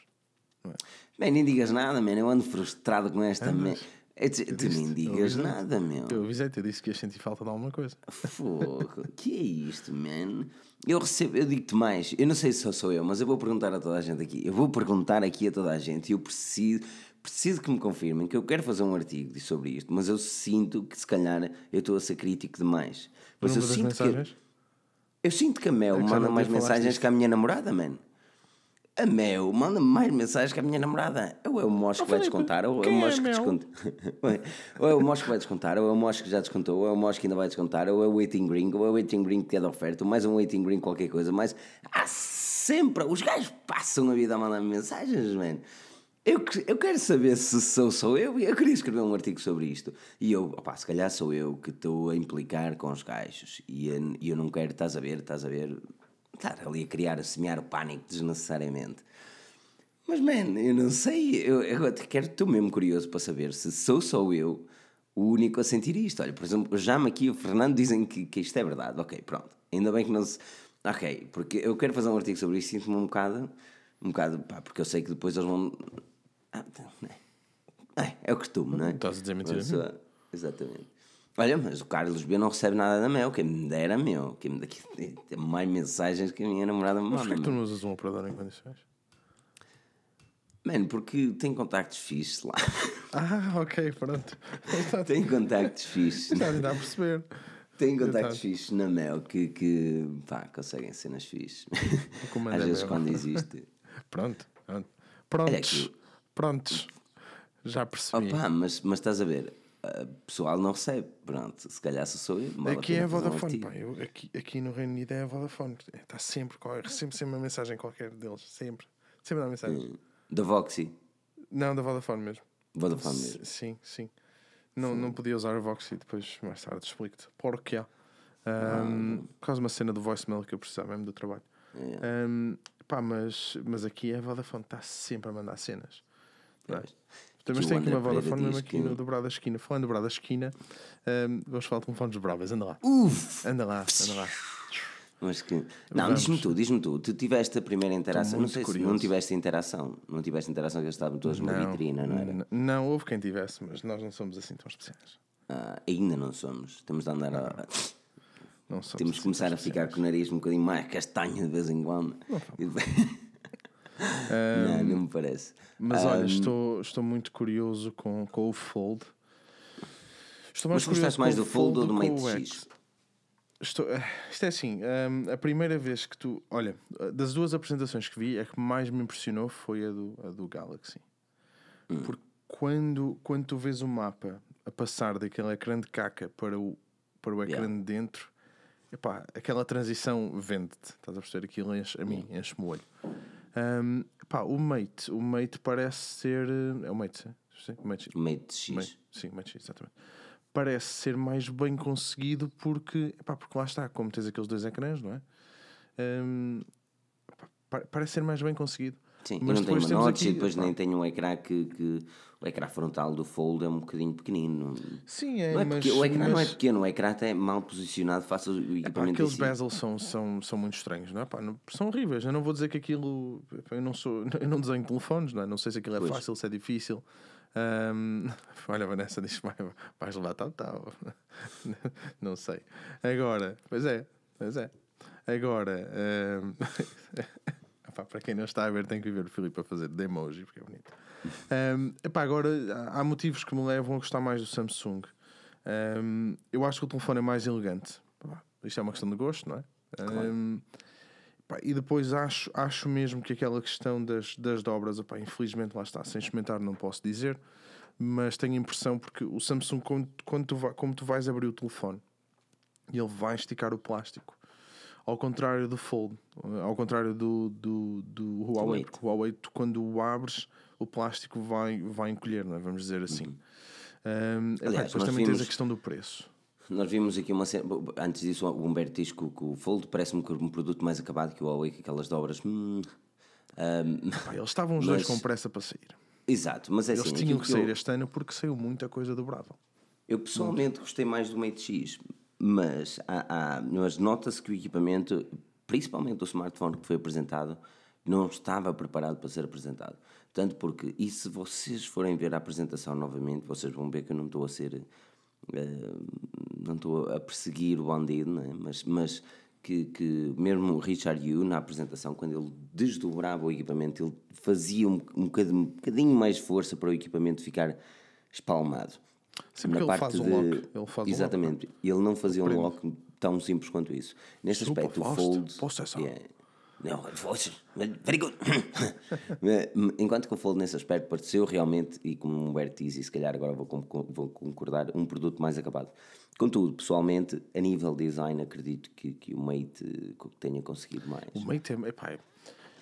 Bem, nem digas nada, man. Eu ando frustrado com esta. Man. mas É tu disse- nem eu digas avisei-te. nada, meu. Eu avisei-te, eu disse que ia sentir falta de alguma coisa. Fogo, (laughs) que é isto, man? Eu recebo, eu digo-te mais, eu não sei se só sou eu, mas eu vou perguntar a toda a gente aqui. Eu vou perguntar aqui a toda a gente e eu preciso, preciso que me confirmem que eu quero fazer um artigo sobre isto, mas eu sinto que se calhar eu estou a ser crítico demais. Mas eu sinto que. mensagens? Eu sinto que a Mel É que manda mais mensagens disto. que a minha namorada, mano. A Mel manda mais mensagens que a minha namorada. Ou é o Mosco (laughs) que vai descontar, ou é o é Mosco que desconta. ou é o Mosco que vai descontar, ou é o Mosco que já descontou, ou é o Mosco que ainda vai descontar, ou é o Waiting Green, ou é o Waiting Green que é de oferta, ou mais um Waiting Green qualquer coisa. Mas há sempre. Os gajos passam a vida a mandar mensagens, mano. Eu, eu quero saber se sou sou eu. Eu queria escrever um artigo sobre isto. E eu, opá, se calhar sou eu que estou a implicar com os gajos. E eu, e eu não quero, estás a ver, estás a ver, estar ali a criar, a semear o pânico desnecessariamente. Mas, man, eu não sei. Eu, eu quero, estou mesmo curioso para saber se sou só eu o único a sentir isto. Olha, por exemplo, já-me aqui e o Fernando dizem que, que isto é verdade. Ok, pronto. Ainda bem que não se. Ok, porque eu quero fazer um artigo sobre isso e sinto-me um bocado. Um bocado, pá, porque eu sei que depois eles vão. Ah, é, é, o costume, não é? Estás a dizer mentira. Exatamente. Olha, mas o Carlos B não recebe nada da Mel, quem me dera, meu. Quem me daqui (laughs) tem mais mensagens que a minha namorada me Mas manda. porquê que tu não usas um operador em condições? Mano, porque tem contactos fixes lá. (laughs) Ah, ok, pronto. (laughs) tem contactos fixes. Já dá a perceber. Tem contactos fixes na Mel que, que pá, conseguem cenas fixes. Às é vezes quando existe. Pronto, pronto. Prontos. que- Prontos. Já percebi. Opa, mas, mas estás a ver, o pessoal não recebe. Pronto, se calhar se sou eu. Aqui é a um Vodafone, artigo. pá. Eu, aqui, aqui no Reino Unido é a Vodafone. Está sempre, qual- sempre, uma mensagem qualquer deles. Sempre. Sempre dá mensagem. Da Voxy. Não, da Vodafone mesmo. Vodafone S- mesmo. Sim, sim. Não, não podia usar a Voxy, depois mais tarde explico-te. Porquê? Um, por causa de uma cena do voicemail que eu precisava mesmo do trabalho. É. Um, pá, mas, mas aqui a Vodafone está sempre a mandar cenas. Não é? Mas tem aqui uma Vodafone mesmo aqui no dobrado da esquina. Falando do dobrado da esquina, um, vamos falar de telefones bravas. Anda lá. Uf! Anda lá, anda lá. Mas que. Não, diz-me tu, diz-me tu. Tu tiveste a primeira interação. Não sei se curioso. não tiveste interação. Não tiveste interação que eles estavam todos numa vitrina, não era? Não, houve quem tivesse, mas nós não somos assim tão especiais. Ah, ainda não somos. Temos de andar a. Não somos Temos de assim começar a ficar com o nariz um bocadinho mais castanho de vez em quando. E (laughs) depois- não, não me parece. Mas olha, estou, estou muito curioso com, com o Fold. Estou mais Mas gostaste mais do Fold ou do Mate X? Estou, eh, isto é assim, hum, a primeira vez que tu. Olha, das duas apresentações que vi, a que mais me impressionou foi a do, a do Galaxy. Hum. Porque quando, quando tu vês o mapa a passar daquele ecrã de caca para o, para o ecrã Yeah. de dentro, epá, aquela transição vende-te. Estás a perceber? Aquilo enche, a mim enche-me o olho. Hum, epá, o Mate, o Mate parece ser. eh, É o Mate, sim? Sim, o Mate, Mate X. Mate, sim, Mate X, exatamente. Parece ser mais bem conseguido porque, epá, porque lá está, como tens aqueles dois ecrãs, não é? Epá, pa- parece ser mais bem conseguido. Sim, Mas não tenho uma notch e depois epá. nem tenho um ecrã que, que. O ecrã frontal do Fold é um bocadinho pequenino. Sim, é, Não é mas, pequeno, o ecrã não é mas- pequeno, o ecrã até é mal posicionado face ao Pá, equipamento. aqueles bezels são, são, são muito estranhos, não é? Pá, não- são horríveis. Eu não vou dizer que aquilo. Eu não, sou, (laughs) eu não desenho telefones, não é? Não sei se aquilo é Pois. fácil, se é difícil. Ahm, (laughs) olha, a Vanessa diz vai, vais levar tal, tal. (laughs) não sei. Agora, pois é, pois é. Agora, ahm, epá, para quem não está a ver, tem que ver o Filipe a fazer de emoji, porque é bonito. Ahm, epá, agora, há- motivos que me levam a gostar mais do Samsung. Ahm, eu acho que o telefone é mais elegante. Isto é uma questão de gosto, não é? Ahm, pá, e depois acho, acho mesmo que aquela questão das, das dobras, opá, infelizmente lá está, sem experimentar não posso dizer, mas tenho a impressão porque o Samsung, quando, quando tu, como tu vais abrir o telefone, ele vai esticar o plástico. Ao contrário do Fold, eh, ao contrário do, do, do Huawei, porque o Huawei, tu, quando o abres, o plástico vai, vai encolher, não é? vamos dizer assim. Uhum. Aliás, depois também vimos- tens a questão do preço. Nós vimos aqui uma cena. Antes disso, o Humberto diz que, o- Fold parece-me um produto mais acabado que o Huawei, que aquelas dobras. hum, Pá, eles estavam os dois Mas- com pressa para sair. exato, mas é Eles assim. tinham que sair eu, este ano porque saiu muita coisa dobrável. eu pessoalmente gostei mais do Mate X, mas, há, há- mas nota-se que o equipamento, principalmente o smartphone que foi apresentado, não estava preparado para ser apresentado. Tanto porque, e se vocês forem ver a apresentação novamente, vocês vão ver que eu não estou a ser. eh, não estou a perseguir o bandido, não é? mas, mas que, que mesmo o Richard Yu, na apresentação, quando ele desdobrava o equipamento, ele fazia um, um, bocadinho, um bocadinho mais força para o equipamento ficar espalmado. Sim, porque ele faz um lock, ele faz um Exatamente. Ele não fazia um lock tão simples quanto isso. Neste Super aspecto, o fast, Fold. possessão. Yeah. Não, very good. (laughs) Enquanto que o Fold nesse aspecto pareceu realmente, e como o Humberto diz, e se calhar agora vou, vou concordar, um produto mais acabado. Contudo, pessoalmente, a nível design, acredito que, que o Mate tenha conseguido mais. O Mate é. Epá,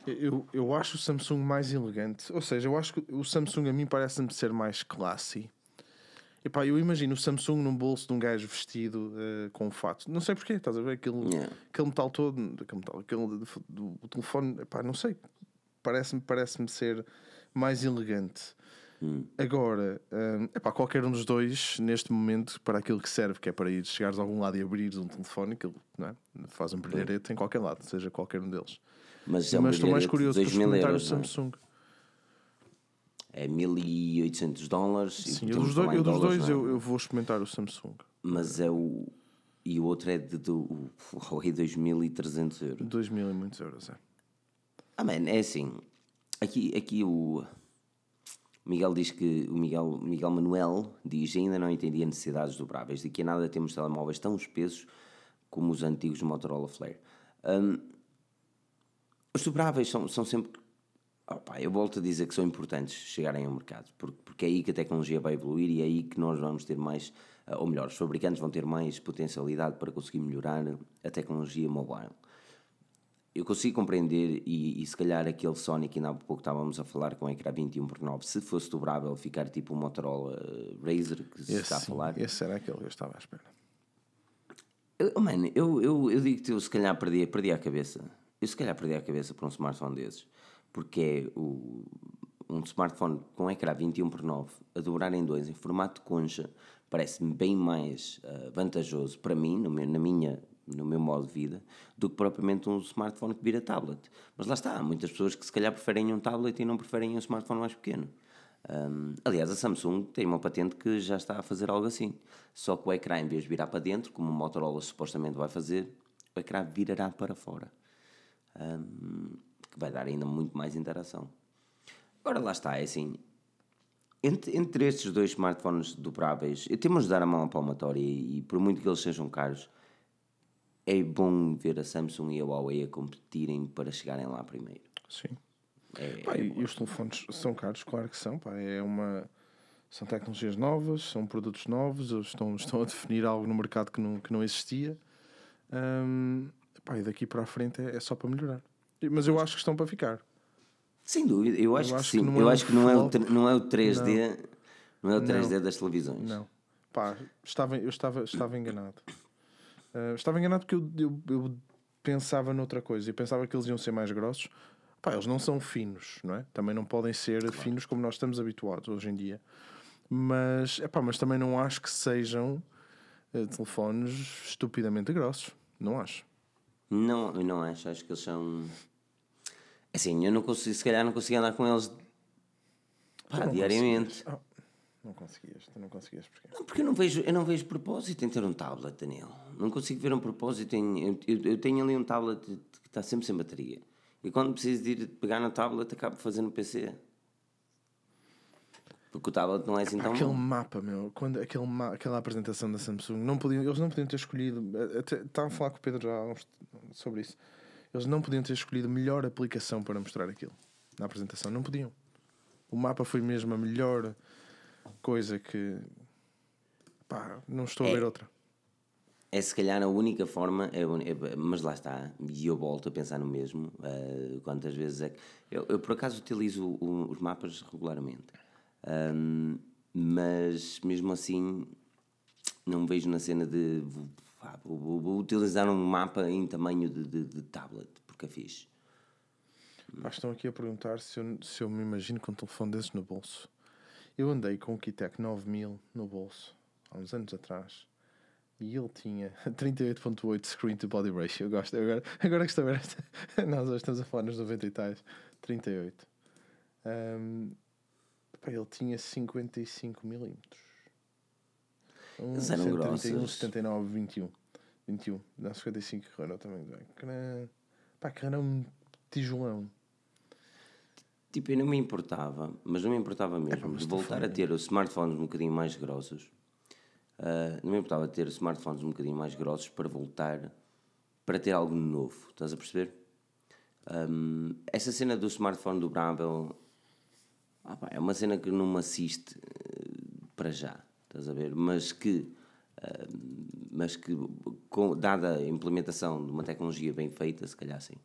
eu, eu acho o Samsung mais elegante. Ou seja, eu acho que o Samsung a mim parece-me ser mais classy. Epá, eu imagino o Samsung num bolso de um gajo vestido eh, com um fato. Não sei porquê, estás a ver? Aquele, Yeah. aquele metal todo, aquele, metal, aquele do, do- telefone, epá, não sei. Parece-me parece ser mais elegante. Hum. Agora, é epá, qualquer um dos dois, neste momento, para aquilo que serve, que é para ir chegares a algum lado e abrires um telefone, aquilo não é? faz um brilharete em qualquer lado, seja qualquer um deles. Mas, é um Mas estou mais curioso para experimentar euros, o Samsung. É 1800 dólares. Sim, eu dos, dois, eu, dos dois eu, eu, vou experimentar o Samsung. Mas é o. E o outro é de, de, o Huawei 2300 euros. 2000 e muitos euros, é. Ah, man, é assim. Aqui, aqui o. Miguel diz que o Miguel, Miguel Manuel diz ainda não entendia necessidades dobráveis. De que a nada temos telemóveis tão espesos como os antigos Motorola Flare. Um, os dobráveis são, são sempre Opa, eu volto a dizer que são importantes chegarem ao mercado, porque, porque é aí que a tecnologia vai evoluir e é aí que nós vamos ter mais, eh, ou melhor, os fabricantes vão ter mais potencialidade para conseguir melhorar a tecnologia mobile. Eu consigo compreender, e, e se calhar aquele Sony que ainda há pouco estávamos a falar com o ecrã 21 por 9, se fosse dobrável, ficar tipo o Motorola Razer que se esse, está a falar. Esse era aquele que eu estava à espera. Eu, mano, eu, eu, eu digo que eu se calhar perdi, perdi a cabeça. Eu se calhar perdi a cabeça por um smartphone desses porque é o, um smartphone com ecrã 21 por 9 a dobrar em dois em formato de concha parece-me bem mais uh, vantajoso para mim, meu, na minha, no meu modo de vida, do que propriamente um smartphone que vira tablet. Mas lá está, há muitas pessoas que se calhar preferem um tablet e não preferem um smartphone mais pequeno. Um, aliás, a Samsung tem uma patente que já está a fazer algo assim. Só que o ecrã, em vez de virar para dentro, como o Motorola supostamente vai fazer, o ecrã virará para fora. Um, vai dar ainda muito mais interação. Agora lá está, é assim. Entre, entre estes dois smartphones dobráveis, temos de dar a mão à palmatória e, e, por muito que eles sejam caros, é bom ver a Samsung e a Huawei a competirem para chegarem lá primeiro. Sim. É, pá, é e, os telefones são caros, claro que são. Pá, é uma, são tecnologias novas, são produtos novos, eles estão, estão a definir algo no mercado que não, que não existia. Um, pá, e daqui para a frente é, é só para melhorar. Mas eu acho que estão para ficar. Sem dúvida, eu acho, eu que sim. Que eu é acho que não é, o, não é o 3D, não, não é o 3D não. das televisões. Não. Pá, estava, eu estava, estava enganado. Uh, estava enganado porque eu, eu, eu, pensava noutra coisa. Eu pensava que eles iam ser mais grossos. Pá, eles não são finos, não é? Também não podem ser claro. finos como nós estamos habituados hoje em dia. Mas, epá, mas também não acho que sejam uh, telefones estupidamente grossos. Não acho. Não, eu não acho. Acho que eles são Assim, eu não consigo, se calhar não consigo andar com eles pá, diariamente. Oh, não conseguias, tu não conseguias porquê? Não, porque eu não vejo, eu não vejo propósito em ter um tablet, Daniel. Não consigo ver um propósito em. Eu, eu, eu tenho ali um tablet que está sempre sem bateria. E quando preciso de ir pegar no tablet, acabo fazer no PC. Porque o tablet não é assim tão Aquele bom. mapa, meu, quando, aquele ma aquela apresentação da Samsung, não podiam, eles não podiam ter escolhido. Estava a falar com o Pedro já sobre isso eles não podiam ter escolhido a melhor aplicação para mostrar aquilo na apresentação. Não podiam. O mapa foi mesmo a melhor coisa que. Pá, não estou é, a ver outra. É se calhar a única forma, é, é, mas lá está, e eu volto a pensar no mesmo. Uh, quantas vezes é que. Eu, eu por acaso utilizo o, os mapas regularmente, um, mas mesmo assim não me vejo na cena de vou, vou, vou, utilizar um mapa em tamanho de, de, de tablet, porque é fixe. Estão aqui a perguntar se eu, se eu me imagino com um telefone desses no bolso. Eu andei com o Kitec 9000 no bolso há uns anos atrás e ele tinha (laughs) 38.8 screen to body ratio. Eu gosto. Agora, agora que estou a ver, (laughs) nós hoje estamos a falar nos 90 e tais, 38. Um, pá, ele tinha 55 milímetros. Um, Eles eram 31, 79, 21. 21. Dá 55 que Renault também. Crã... Pá, que é um tijolão. Tipo, eu não me importava, mas não me importava mesmo, é, de voltar a ter os smartphones um bocadinho mais grossos. Uh, não me importava ter smartphones um bocadinho mais grossos para voltar, para ter algo novo, estás a perceber? Um, essa cena do smartphone dobrável ah, pá, é uma cena que não me assiste uh, para já estás a ver? Mas que, uh, mas que com, dada a implementação de uma tecnologia bem feita, se calhar sim.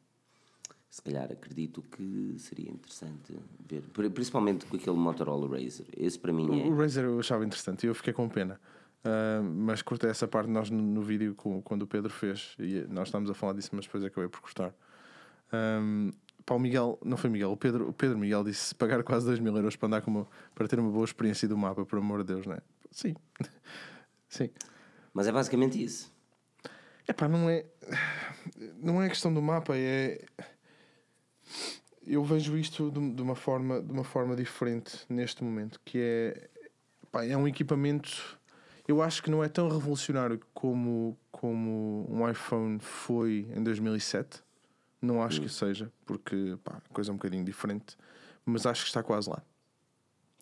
Se calhar acredito que seria interessante ver, principalmente com aquele Motorola Razer. Esse para mim é. O Razer eu achava interessante e eu fiquei com pena. Uh, mas cortei essa parte nós no, no vídeo com, quando o Pedro fez e nós estávamos a falar disso, mas depois acabei por cortar. Um, Pá, o Miguel, não foi Miguel, o Pedro, o Pedro Miguel disse pagar quase 2 mil euros para andar com uma, para ter uma boa experiência do mapa, por amor de Deus, não é? Sim. (laughs) Sim. Mas é basicamente isso. É pá, não é. Não é questão do mapa, é. Eu vejo isto de, de uma, forma, de uma forma diferente neste momento, que é. Pá, é um equipamento. Eu acho que não é tão revolucionário como, como um iPhone foi em 2007. Não acho que seja, porque pá, coisa um bocadinho diferente, mas acho que está quase lá.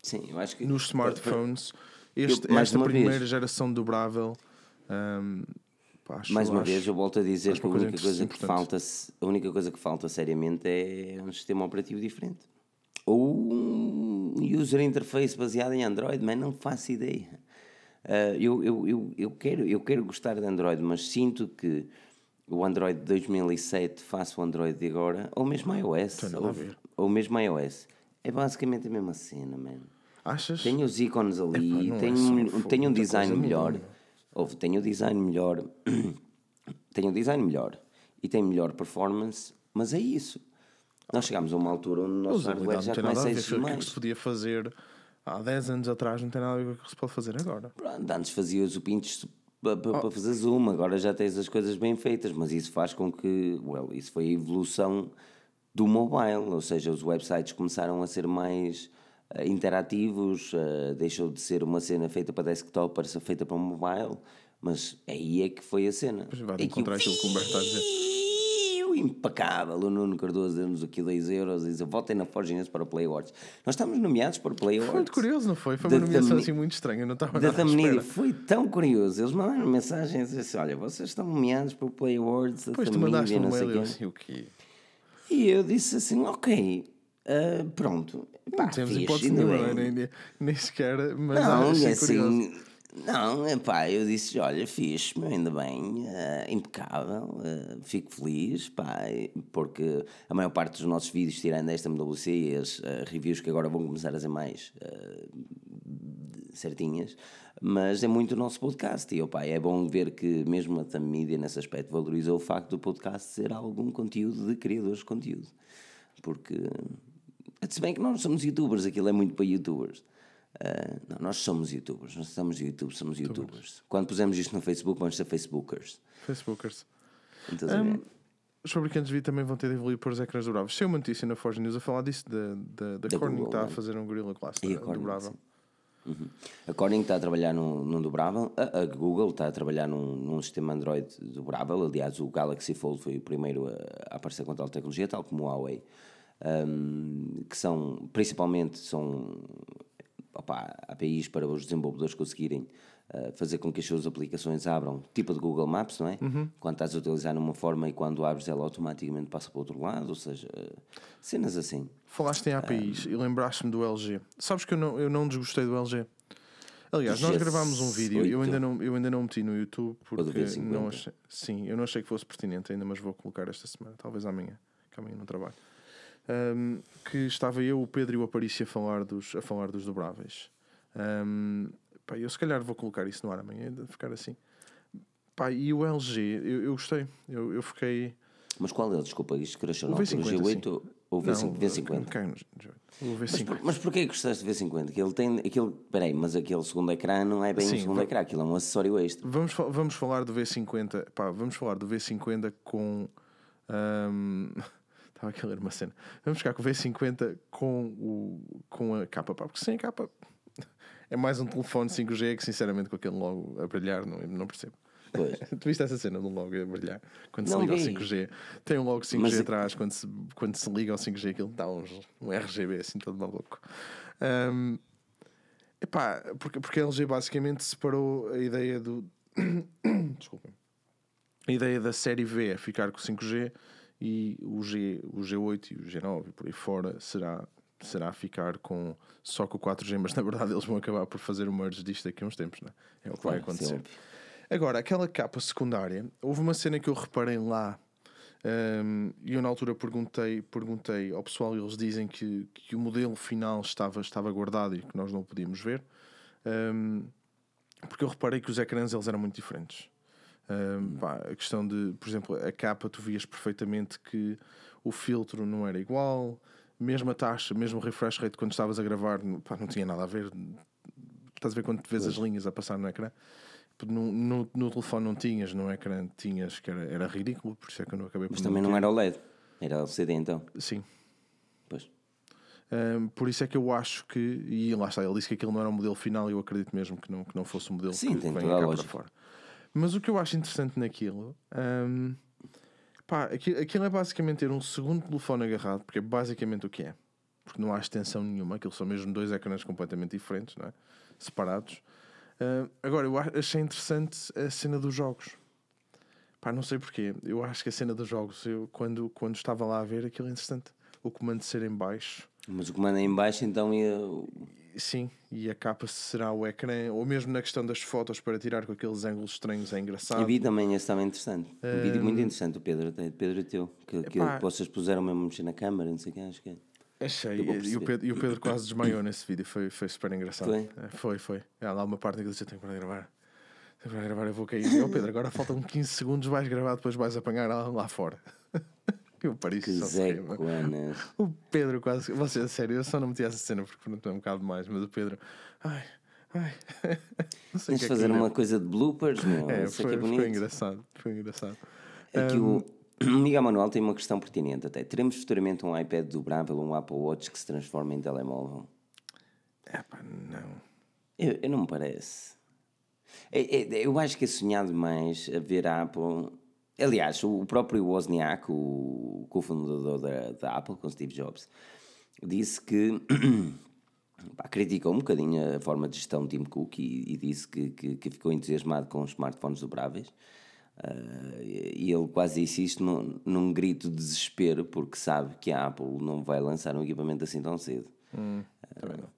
Sim, eu acho que. Nos smartphones, este, mais esta primeira vez. geração dobrável. hum, pá, Mais uma acho- vez, eu volto a dizer que a única coisa que falta, a única coisa que falta seriamente é um sistema operativo diferente. Ou um user interface baseado em Android, mas não faço ideia. Ah, eu, eu, eu, eu, quero, eu quero gostar de Android, mas sinto que o Android de 2007 face o Android de agora, ou mesmo iOS, ou, ou mesmo iOS, é basicamente a mesma cena, mano. Achas? Tem os ícones ali, é tem, assim, um, fogo, tem um muita design melhor. Houve, tem o design melhor. (clears throat) tem um design melhor. E tem melhor performance, mas é isso. Nós chegámos a uma altura onde o nosso hardware não já tem nada começa a ver exigir com o que se mais. podia fazer há 10 anos atrás, não tem nada a ver com o que se pode fazer agora. Pronto, antes fazias o pinches para Oh. fazer zoom, agora já tens as coisas bem feitas, mas isso faz com que, well, isso foi a evolução do mobile, ou seja, os websites começaram a ser mais eh, interativos, eh, deixou de ser uma cena feita para desktop para ser feita para mobile, mas aí é que foi a cena. Pois vai encontrar aquilo que o Humberto está a dizer. O impecável, o Nuno Cardoso deu-nos aqui 10 euros e diz: votem na Forge News para o Play Awards. Nós estamos nomeados para o Play Awards. Foi muito curioso, não foi? Foi uma da nomeação assim muito estranha, não estava Da nada foi tão curioso. Eles mandaram mensagens assim: olha, vocês estão nomeados para o Play Awards. Depois tu mandaste e um não sei e eu quê." assim, o quê? E eu disse assim: ok, ah, pronto. Pá, Não temos fixe, hipótese nenhuma, nem, nem, sequer, mas Não, é curioso. Não, pá, eu disse: olha, fixe, meu, ainda bem, ah, impecável, ah, fico feliz, pá, porque a maior parte dos nossos vídeos, tirando esta MWC e as ah, reviews que agora vão começar a ser mais certinhas, mas é muito o nosso podcast. E opa, é bom ver que mesmo a Media, nesse aspecto, valorizou o facto do podcast ser algum conteúdo de criadores de conteúdo. Porque, se bem que nós somos youtubers, aquilo é muito para youtubers. Ah, não, nós somos youtubers, nós estamos no YouTube, somos youtubers. Quando pusemos isto no Facebook, vamos ser facebookers. Facebookers. Então, ver? Os fabricantes de vídeo também vão ter de evoluir para os ecrãs dobráveis. Saiu uma notícia na Forge News a falar disso, da, da, da, Da Corning Google, está a né? fazer um Gorilla Glass E a Corning, dobrável. Uhum. A Corning está a trabalhar num, num dobrável, a, a Google está a trabalhar num, num sistema Android dobrável. Aliás, o Galaxy Fold foi o primeiro a, a aparecer com tal tecnologia, tal como o Huawei, Ahm, que são principalmente são opá, APIs para os desenvolvedores conseguirem ah, fazer com que as suas aplicações abram, tipo de Google Maps, não é? Quando estás a utilizar numa forma e quando abres ela automaticamente passa para o outro lado, ou seja, ah, cenas assim. Falaste em APIs e lembraste-me do LG. Sabes que eu não, eu não desgostei do LG. Aliás, nós gravámos um vídeo, eu ainda, não, eu ainda não meti no YouTube porque V50. não achei, sim, eu não achei que fosse pertinente ainda, mas vou colocar esta semana, talvez amanhã, que amanhã não trabalho. Ahm, que estava eu, o Pedro e o Aparício a falar dos, a falar dos dobráveis. Ahm, pá, eu se calhar vou colocar isso no ar amanhã, de ficar assim. Pá, e o LG, eu, eu gostei, eu, eu fiquei. Mas qual é? Desculpa, isto O na altura, V50, G8 ou o V5, Não, V50? cai no- o Mas, V50. por, mas porquê que gostaste do V50? Que ele tem aquele. Peraí, mas aquele segundo ecrã não é bem Sim, um segundo va- ecrã, aquilo é um acessório extra. Vamos, vamos falar do V50. Pá, vamos falar do V50 com. ahm, Estava aqui a ler uma cena. Vamos ficar com o V50 com, o, com a capa. Pá, porque sem a capa é mais um telefone 5G que, sinceramente, com aquele logo a brilhar, não, não percebo. Pois. (laughs) tu viste essa cena do logo a brilhar? Quando se Não liga ao vi. 5G, tem um logo 5G Mas- atrás. Quando se, quando se liga ao 5G, aquilo dá uns, um RGB assim todo maluco. Ahm, epá, porque, porque a LG basicamente separou a ideia do. (coughs) Desculpem. A ideia da série V é ficar com 5G e o, G, o G8 e o G9 e por aí fora será, será ficar com só com o 4G, mas na verdade eles vão acabar por fazer o merge disto daqui a uns tempos, né? é o que vai Claro, sim, acontecer. óbvio. Agora, aquela capa secundária, houve uma cena que eu reparei lá hum, e eu na altura perguntei, perguntei ao pessoal e eles dizem que, que o modelo final estava, estava guardado e que nós não o podíamos ver. hum, porque eu reparei que os ecrãs eles eram muito diferentes. Um, pá, a questão de, por exemplo, a capa, tu vias perfeitamente que o filtro não era igual, mesmo a taxa, mesmo o refresh rate quando estavas a gravar, pá, não tinha nada a ver. Estás a ver quando vês as linhas a passar no ecrã? No, no, no, telefone não tinhas, no ecrã tinhas, que era, era ridículo, por isso é que eu não acabei Mas por também não era o LED, era LCD então. Sim. Pois. Um, por isso é que eu acho que, e lá está, ele disse que aquilo não era o modelo final e eu acredito mesmo que não, que não fosse o modelo Sim, que tem vem toda a lógica. para fora. Mas o que eu acho interessante naquilo, um, pá, aquilo, aquilo é basicamente ter um segundo telefone agarrado, porque é basicamente o que é. Porque não há extensão nenhuma, aquilo são mesmo dois ecrãs completamente diferentes, não é? separados. Uh, agora, eu achei interessante a cena dos jogos. Pá, não sei porquê. Eu acho que a cena dos jogos, eu, quando, quando estava lá a ver, aquilo é interessante. O comando ser em baixo. Mas o comando é em baixo, então ia. Sim, e a capa será o ecrã, ou mesmo na questão das fotos para tirar com aqueles ângulos estranhos, é engraçado. Eu vi também esse também interessante. Um vídeo muito interessante, o Pedro, Pedro teu. Que, que Epá. vocês puseram mesmo mexer na câmara, não sei o que, acho que é. Achei, e, o. Pedro, e o Pedro (coughs) quase desmaiou nesse vídeo, foi, foi super engraçado. Foi? É, Foi, foi. Há lá uma parte que ele disse: Eu tenho para gravar. Tenho para gravar, eu vou cair. E Pedro, agora faltam 15 segundos, vais gravar, depois vais apanhar lá, lá fora. (laughs) (laughs) Eu parei Que só Zé. O Pedro quase. Você, sério, eu só não meti essa cena porque pronto, é um bocado mais, mas o Pedro. Ai, ai. (laughs) Não sei Tens que de é fazer uma coisa de bloopers, meu. É, é que foi, é bonito. foi engraçado. Foi engraçado. Aqui o (clears throat) Miguel Manuel tem uma questão pertinente até. Teremos futuramente um iPad dobrável ou um Apple Watch que se transforma em telemóvel? É pá, não. Eu, eu não me parece. É- é- eu acho que é sonhado mais a ver a Apple. Aliás, o próprio Wozniak, o cofundador da, da Apple, com Steve Jobs, disse que (clears throat) pá, criticou um bocadinho a forma de gestão de Tim Cook e, e disse que, que, que ficou entusiasmado com os smartphones dobráveis. Ah, e ele quase disse isto num, num grito de desespero, porque sabe que a Apple não vai lançar um equipamento assim tão cedo. Também não.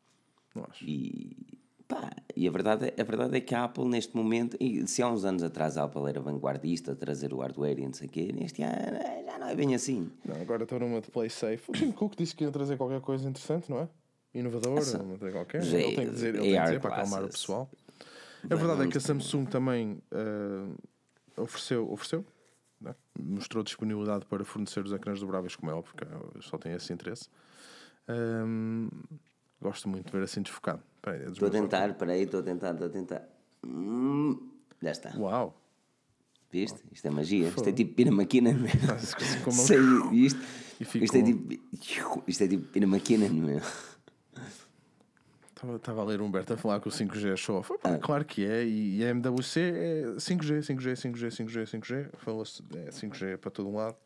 Não acho. E, pá, e a, verdade, é- a verdade é que a Apple neste momento, e se há uns anos atrás a Apple era vanguardista a trazer o hardware e não sei o quê, neste ano já não é bem assim. Não, agora estou numa de play safe. O Tim Cook disse que ia trazer qualquer coisa interessante, não é? Inovadora, não tem qualquer. Ele tem que dizer, ele tem que dizer para acalmar o pessoal. A verdade é que a Samsung também ah, ofereceu, ofereceu né? mostrou disponibilidade para fornecer os ecrãs dobráveis, como é óbvio, porque eu só tenho esse interesse. Ahm, gosto muito de ver assim desfocado. Espera aí, Estou a tentar, peraí, estou a tentar, estou a tentar. Hum, já está. Uau! Viste? Isto é magia. Isto é tipo Pina Maquina. com a mão- Sei isto. Isto é tipo. (laughs) Isto é tipo Pina Maquina, meu. Estava, estava a ler o Humberto a falar que o 5G é show. Pá, Ah. Claro que é, e e a MWC é 5G, 5G, 5G, 5G, 5G. Falou-se é 5G para todo um lado.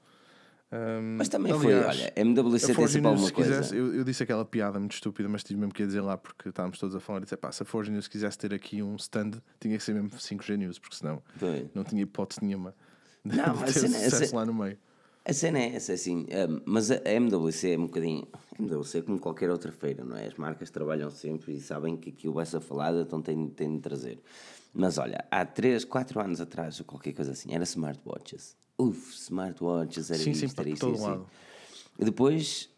Ahm, Mas também foi, aliás, olha, a MWC tem sempre alguma coisa. quisesse, eu, eu disse aquela piada muito estúpida, mas tive mesmo que dizer lá porque estávamos todos a falar e disse: pá, se a Forge News quisesse ter aqui um stand, tinha que ser mesmo 5G News, porque senão Foi. não tinha hipótese nenhuma de, Não, (laughs) de ter cena- a sucesso cena- lá no meio. A cena é essa, assim, hum, mas a a MWC é um bocadinho. A MWC é como qualquer outra feira, não é? As marcas trabalham sempre e sabem que aquilo vai ser falado, então têm, têm de trazer. Mas olha, há 3, 4 anos atrás, ou qualquer coisa assim, era smartwatches. Uf, smartwatches, era Sim, sim, isto, para era isto, todo lado. E depois,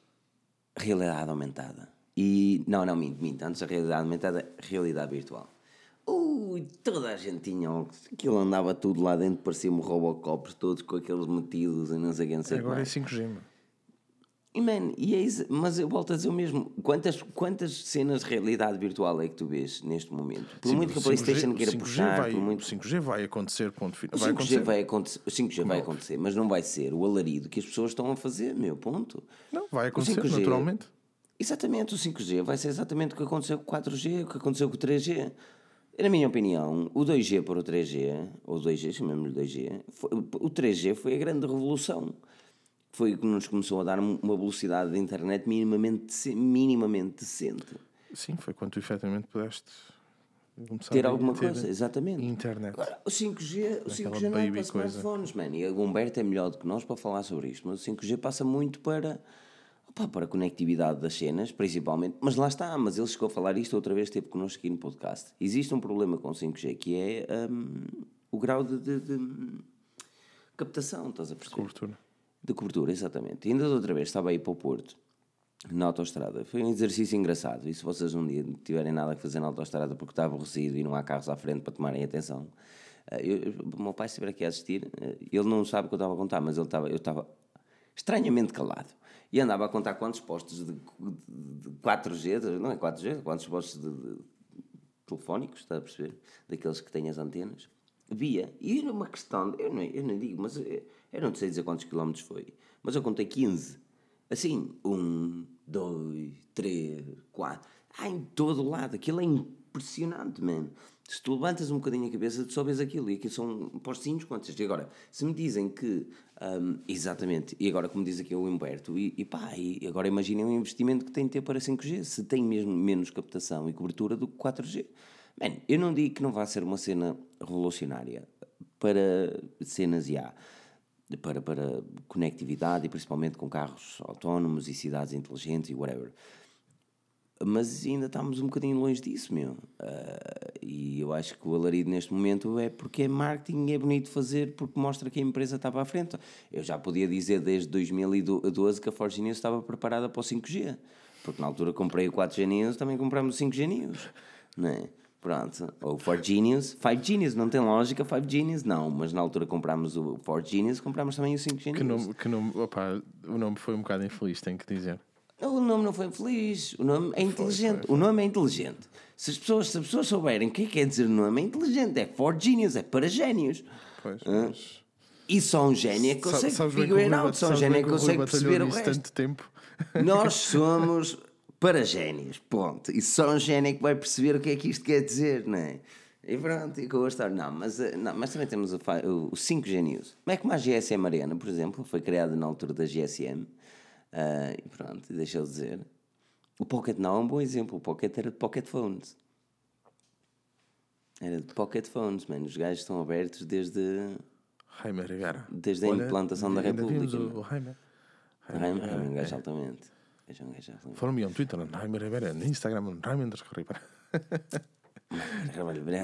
realidade aumentada. E, não, não, minto, minto. Antes da realidade aumentada, realidade virtual. Ui, toda a gente tinha óculos. Aquilo andava tudo lá dentro, parecia-me Robocop, todos com aqueles metidos e não sei o que, não sei Agora é mais. 5G, mano. E man, e é isso, mas eu volto a dizer o mesmo. Quantas, quantas cenas de realidade virtual é que tu vês neste momento? Por Sim, muito que a o 5G PlayStation queira 5G puxar, vai, por muito. O 5G vai acontecer, ponto final. O Vai 5G acontecer. vai acontecer, o 5G vai acontecer, mas não vai ser o alarido que as pessoas estão a fazer, meu ponto. Não, vai acontecer 5G naturalmente. Exatamente, o 5G vai ser exatamente o que aconteceu com o 4G, o que aconteceu com o 3G. Na minha opinião, o 2G para o 3G, ou o 2G, chamemos-lhe 2G, foi- o 3G foi a grande revolução. Foi o que nos começou a dar uma velocidade de internet minimamente, minimamente decente. Sim, foi quando tu efetivamente pudeste começar Ter alguma ter coisa, exatamente. internet. Agora, o 5G, o 5G não é para smartphones, man. E o Humberto é melhor do que nós para falar sobre isto, mas o 5G passa muito para, opá, para a conectividade das cenas, principalmente. Mas lá está, mas ele chegou a falar isto outra vez, esteve connosco aqui no podcast. Existe um problema com o 5G, que é hum, o grau de, de- de captação, estás a perceber? Cobertura. De cobertura, exatamente. E ainda da outra vez estava aí para o Porto na autostrada. Foi um exercício engraçado. E se vocês um dia tiverem nada a fazer na autostrada porque está aborrecido e não há carros à frente para tomarem atenção. eh, Eu, o meu pai, estiver aqui a assistir, eh, ele não sabe o que eu estava a contar, mas ele estava, eu estava estranhamente calado. E andava a contar quantos postos de, de, de 4G, de- não é 4G, quantos postos de, de telefónicos, está a perceber? Daqueles que têm as antenas. Via. E era uma questão, eu não, eu não digo, mas eu, eu não sei dizer quantos quilómetros foi, mas eu contei 15. Assim, um, dois, três, quatro. Ah, em todo lado. Aquilo é impressionante, mano. Se tu levantas um bocadinho a cabeça, tu só vês aquilo. E aquilo são postinhos quantos. E agora, se me dizem que. hum, exatamente. E agora, como diz aqui o Humberto, e, e pá, e agora imaginem o investimento que tem de ter para 5G. Se tem mesmo menos captação e cobertura do que 4G. Mano, eu não digo que não vai ser uma cena revolucionária para cenas IA para, para conectividade e principalmente com carros autónomos e cidades inteligentes e whatever. Mas ainda estamos um bocadinho longe disso, meu. Ah, e eu acho que o alarido neste momento é porque é marketing, é bonito fazer porque mostra que a empresa está para a frente. Eu já podia dizer desde 2012 que a Forge News estava preparada para o 5G. Porque na altura comprei o 4G News, também compramos o 5G News. Não é? Pronto. Ou o 4 Genius. 5 Genius, não tem lógica, 5 Genius não. Mas na altura comprámos o 4 Genius, comprámos também o 5G Que News. nome, que nome, opá, o nome foi um bocado infeliz, tenho que dizer. O nome não foi feliz, o nome é inteligente. O nome é inteligente. Se as pessoas, se as pessoas souberem o que é que quer dizer o nome, é inteligente. É for genius, é para génios. Pois, mas... E só um gênio é que consegue que Rui out, só um gênio é que consegue perceber o resto. tanto tempo. Nós somos (laughs) para génios, ponto. E só um gênio é que vai perceber o que é que isto quer dizer, não é? E pronto, e com a história. Não, mas, eh, não, mas também temos o, fi- o, o 5G News. Como é que mais GSM Arena, por exemplo, foi criada na altura da GSM. ah, e pronto, deixa eu dizer. O Pocket Now é um bom exemplo. O Pocket era de Pocket Phones. Era de Pocket Phones, mano. Os gajos estão abertos desde. Jaime Rivera. Desde a implantação da República, o, o é um gajo altamente. Gajo é um gajo altamente. Follow Jaime Rivera, no Instagram, on Jaime underscore breve.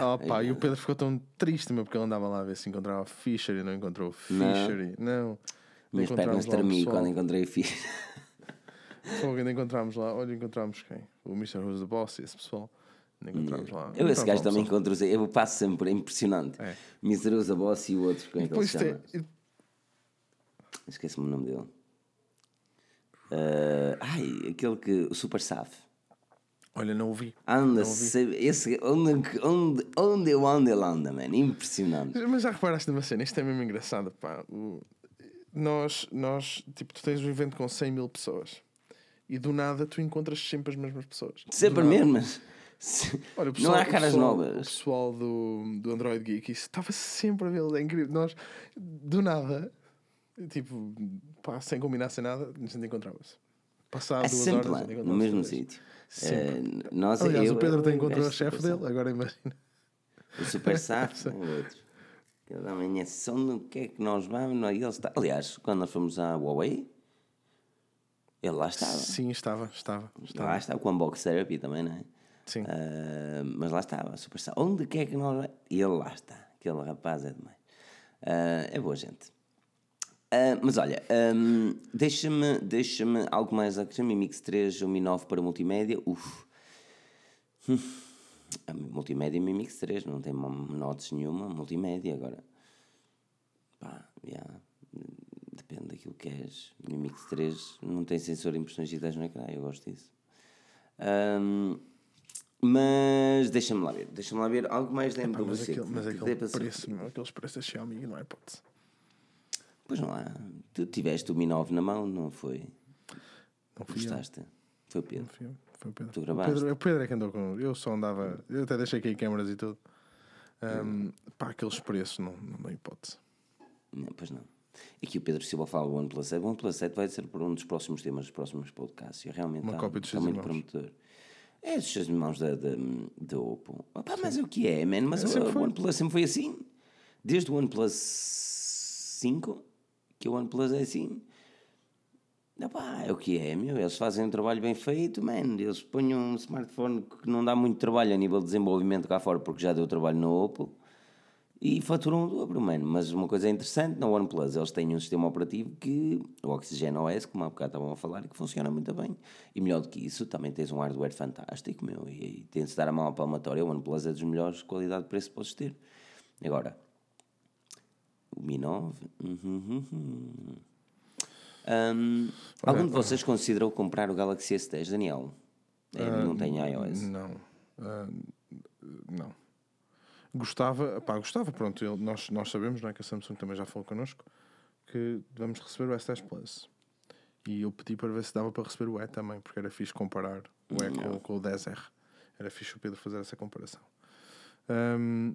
Oh, pá, e o Pedro ficou tão triste, meu, porque ele andava lá a ver se encontrava o Fisher e não encontrou o Fisher. e- Não. Minhas pernas tremi quando encontrei o filho. (laughs) Fogo, ainda encontramos lá. Olha, encontramos quem? O Mr. Who's the Boss, esse pessoal. Ainda encontramos lá. Eu esse gajo também encontro. Eu passo sempre, é impressionante. É. Miserosa Boss e o outro, como é que ele se chama? tem. Esqueci-me o nome dele. Ah, ai, aquele que. O Super Saf. Olha, não ouvi. Anda, se- esse, onde, onde, onde eu ando, ele anda, mano. Impressionante. Mas já reparaste numa cena? Isto é mesmo engraçado, pá. O- Nós, nós, tipo, tu tens um evento com 100 mil pessoas e do nada tu encontras sempre as mesmas pessoas. Sempre Do nada. mesmo, mas. se- Olha, o não pessoal- há o caras pessoal- O novas. pessoal do, do Android Geek, isso estava sempre a vê-los, é incrível. Nós, do nada, tipo, pá, sem combinar, sem nada, a gente encontrava-se. Passado É duas horas, lá, no mesmo sítio. Eh, nós, Aliás, eu- o Pedro eu tem encontrou o chefe dele, agora imagina. O Super (laughs) Saf, o outro. Ele da manhã, são no que é que nós vamos, e ele está. Aliás, quando nós fomos à Huawei, ele lá estava. Sim, estava, estava. estava. Lá está, com Unbox Therapy também, não é? Sim. Ah, mas lá estava, Super Saf. Onde quer que nós vamos? E ele lá está. Aquele rapaz é demais. Ah, é boa gente. Ah, mas olha, ahm, deixa-me deixa algo mais a acrescentar. Mi Mix 3, o Mi 9 para multimédia. Uf. Hum. A multimédia Mi Mix 3 não tem notes nenhuma. Multimédia agora. Pá, yeah. depende daquilo que és. Mi Mix 3 não tem sensor de impressões digitais no ecrã. Eu gosto disso. Ahm, mas deixa-me lá ver. Deixa-me lá ver algo mais da mas MWC. aquele, mas aquele preço, meu, aqueles preços da Xiaomi não é hipótese. Pois não há. Tu tiveste o Mi 9 na mão, não foi? Não fui eu. Gostaste? Foi o Pedro. Não eu, Foi o Pedro. Tu o, gravaste? Pedro o Pedro é que andou com. Eu só andava. Eu até deixei cair câmaras e tudo. Um, pá, aqueles preços não, não dão hipótese. Não, pois não. Aqui o Pedro Silva fala do OnePlus 7. O OnePlus 7 vai ser por um dos próximos temas dos próximos podcasts. E realmente Uma está, cópia dos está muito prometedor. É dos seus irmãos da, da, da Oppo. Opa, mas é o que é, man? Mas É, o, o. OnePlus sempre foi assim. Desde o OnePlus 5, que o OnePlus é assim. Epá, é o que é, meu. Eles fazem um trabalho bem feito, man. Eles põem um smartphone que não dá muito trabalho a nível de desenvolvimento cá fora, porque já deu trabalho no Oppo. e faturam o dobro, mano. Mas uma coisa interessante na OnePlus, eles têm um sistema operativo que, o Oxygen OS, como há bocado estavam a falar, e que funciona muito bem. E melhor do que isso, também tens um hardware fantástico, meu, e, e tem-se dar a mão à palmatória. O OnePlus é dos melhores qualidade de preço que podes ter. Agora, o Mi 9. Uhum, uhum. Um, algum de vocês considerou comprar o Galaxy S10, Daniel? É, não tem iOS? Não. Uh, não. Gostava, pá, gostava, pronto, nós, nós sabemos, não é, que a Samsung também já falou connosco, que vamos receber o S10 Plus. E eu pedi para ver se dava para receber o E também, porque era fixe comparar o E com, com, o 10R. Era fixe o Pedro fazer essa comparação. Um,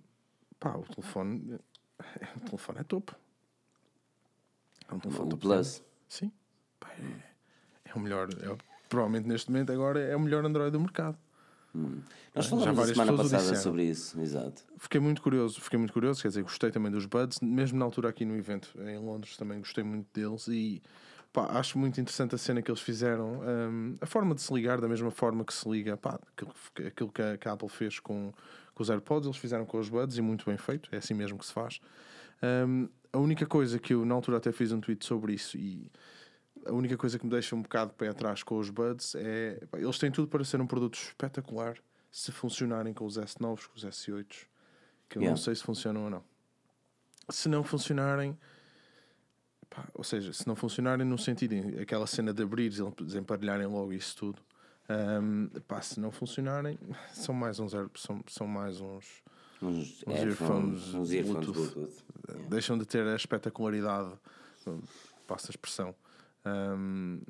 pá, o telefone, o telefone é topo. É um telefone o Plus? Sim. É, é, o melhor, é, provavelmente neste momento agora é o melhor Android do mercado. Hum. Nós falamos a semana passada sobre isso, exato. Fiquei muito curioso, fiquei muito curioso, quer dizer, gostei também dos Buds, mesmo na altura aqui no evento em Londres também gostei muito deles e pá, acho muito interessante a cena que eles fizeram, um, a forma de se ligar da mesma forma que se liga, pá, aquilo, aquilo que, a, que, a, Apple fez com, com os AirPods, eles fizeram com os Buds e muito bem feito, é assim mesmo que se faz. Um, a única coisa que eu na altura até fiz um tweet sobre isso e a única coisa que me deixa um bocado pé atrás com os Buds é. Eles têm tudo para ser um produto espetacular se funcionarem com os S9, com os S8, que eu yeah. não sei se funcionam ou não. Se não funcionarem. Pá, ou seja, se não funcionarem no sentido, aquela cena de abrir e desemparelharem logo isso tudo. Um, pá, se não funcionarem, (laughs) são mais uns, são, são mais uns, uns, uns earphones, uns earphones Bluetooth. Bluetooth. Deixam de ter a espetacularidade, passa a expressão, um,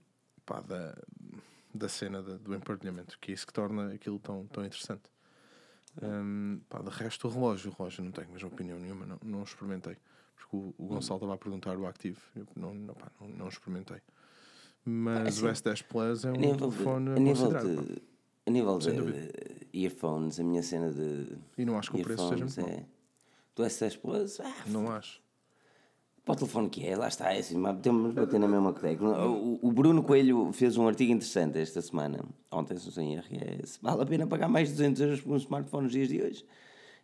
pá, da, da cena de, do emparelhamento, que é isso que torna aquilo tão, tão interessante. Um, pá, de resto, o relógio, o relógio não tenho a mesma opinião nenhuma, não, não experimentei. Porque o, o Gonçalo estava a perguntar o Active, eu não, não, pá, não, não experimentei. Mas é, o S10 Plus é um telefone de, a nível de, a nível de, de earphones, a minha cena de. E não acho que o preço seja muito é, Do S10 Plus? Ah, não acho. Para o telefone que é, lá está, é assim, temos bater na mesma coteca. O, o Bruno Coelho fez um artigo interessante esta semana, ontem, se não sei erro, é se vale a pena pagar mais de 200 euros por um smartphone nos dias de hoje.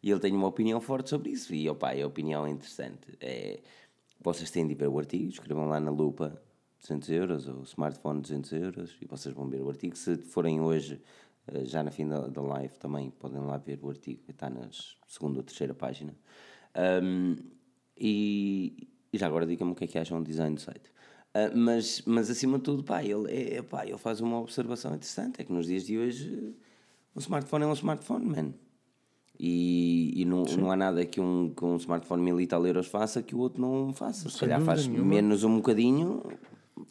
E ele tem uma opinião forte sobre isso, e opa, a opinião é interessante. É, vocês têm de ir ver o artigo, escrevam lá na lupa 200 euros, ou smartphone 200 euros, e vocês vão ver o artigo. Se forem hoje, eh, já na fim da, da live, também podem lá ver o artigo, está na segunda ou terceira página. Um, e e já agora digam-me o que é que acham do design do site. Uh, mas, mas acima de tudo, pá, ele, é, pá, ele faz uma observação interessante: é que nos dias de hoje um smartphone é um smartphone, man. E, e não, não há nada que um, que um smartphone mil e tal euros faça que o outro não faça. Se calhar faz nenhuma. menos um bocadinho,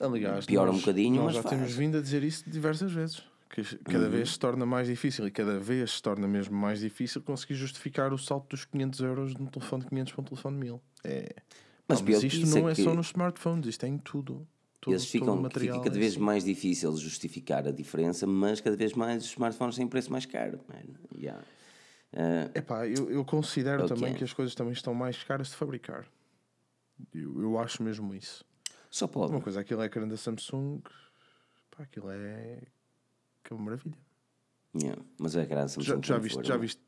Aliás, pior nós, um bocadinho, nós mas já faz. temos vindo a dizer isso diversas vezes. Que cada uhum. vez se torna mais difícil e cada vez se torna mesmo mais difícil conseguir justificar o salto dos 500 euros de um telefone de 500 para um telefone de 1000. É. Mas, não, mas isto não é, é só nos smartphones, isto é em tudo. Todo, eles ficam, material fica cada vez mais difícil justificar a diferença, mas cada vez mais os smartphones têm preço mais caro. Yeah. Uh, Epá, eu, eu considero okay. também que as coisas também estão mais caras de fabricar. Eu, eu acho mesmo isso. Só pode. Uma coisa, aquele ecrã da Samsung, pá, aquilo é. que é uma maravilha. Yeah. Mas o ecrã da Samsung. Já, já viste, já viste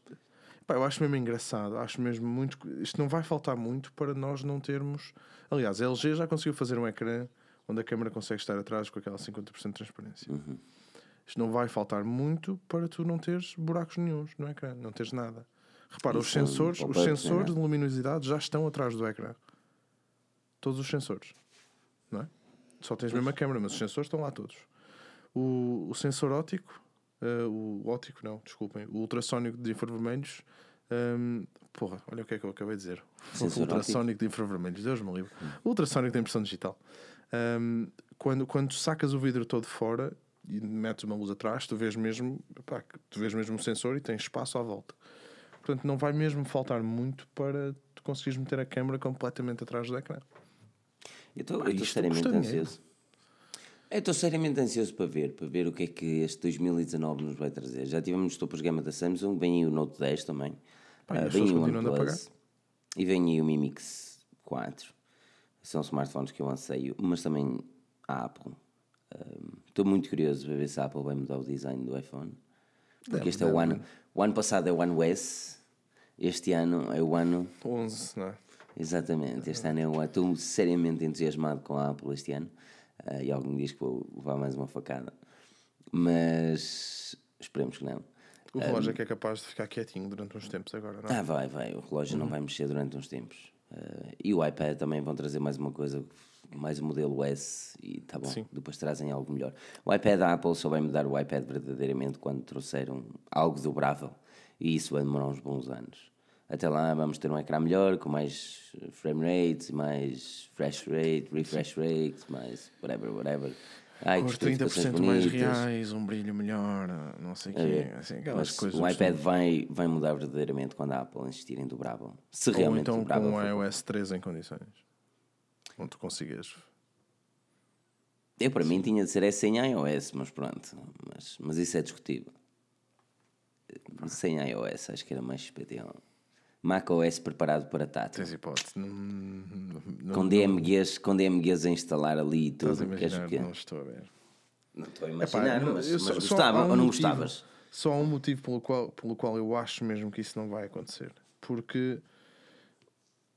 Pá, eu acho mesmo engraçado, acho mesmo muito. Isto não vai faltar muito para nós não termos. Aliás, a LG já conseguiu fazer um ecrã onde a câmera consegue estar atrás com aquela 50% de transparência. Uhum. Isto não vai faltar muito para tu não teres buracos nenhums no ecrã, não teres nada. Repara, Isso os sensores, os sensores de luminosidade já estão atrás do ecrã. Todos os sensores. Não é? Só tens mesmo a câmera, mas os sensores estão lá todos. O, o sensor óptico Uh, o óptico, não, desculpem, o ultrassónico de infravermelhos. Um, porra, olha o que é que eu acabei de dizer. O ultrassónico de infravermelhos, Deus me livre. Hum. Ultrassónico de impressão digital. Um, quando, quando sacas o vidro todo fora e metes uma luz atrás, tu vês mesmo, pá, tu vês mesmo o sensor e tens espaço à volta. Portanto, não vai mesmo faltar muito para tu conseguires meter a câmera completamente atrás do ecrã. Eu estou extremamente ansioso. Eu estou seriamente ansioso para ver, para ver o que é que este 2019 nos vai trazer. Já tivemos de gama da Samsung, vem aí o Note 10 também. Pai, uh, vem aí o OnePlus e vem aí o Mi Mix 4. São smartphones que eu anseio, mas também a Apple. Estou uh, muito curioso para ver se a Apple vai mudar o design do iPhone. Porque deve, este é o ano, o ano passado é o One OS Este ano é o ano. 11, não é? Exatamente, este ano ano. Estou seriamente entusiasmado com a Apple este ano. Uh, e alguém diz que vou levar mais uma facada. Mas esperemos que não. O relógio um, é que é capaz de ficar quietinho durante uns tempos agora, não é? Ah, vai, vai. O relógio uhum. não vai mexer durante uns tempos. Uh, e o iPad também vão trazer mais uma coisa, mais um modelo S e tá bom. Sim. Depois trazem algo melhor. O iPad da Apple só vai mudar o iPad verdadeiramente quando trouxeram algo dobrável. E isso vai demorar uns bons anos. Até lá vamos ter um ecrã melhor, com mais frame rate, mais refresh rate, refresh rate, mais whatever, whatever. Ai, Cores 30% mais reais, um brilho melhor, não sei o quê. É, assim, aquelas coisas o iPad vai, vai mudar verdadeiramente quando a Apple insistir em dobrável. Se Ou realmente então dobrável com o iOS 3 em condições. Onde tu consigas. Eu, para Sim. mim, tinha de ser sem iOS, mas pronto. Mas, mas isso é discutível. Sem iOS, acho que era mais XPTO. macOS preparado para Tato. Tens hipótese. Não, não, com, DMGs, com DMGs a instalar ali e tudo. Estás a imaginar, não estou a ver. Não estou a imaginar, Epá, mas, mas só, gostava um ou não motivo, gostavas? Só há um motivo pelo qual, pelo qual eu acho mesmo que isso não vai acontecer. Porque,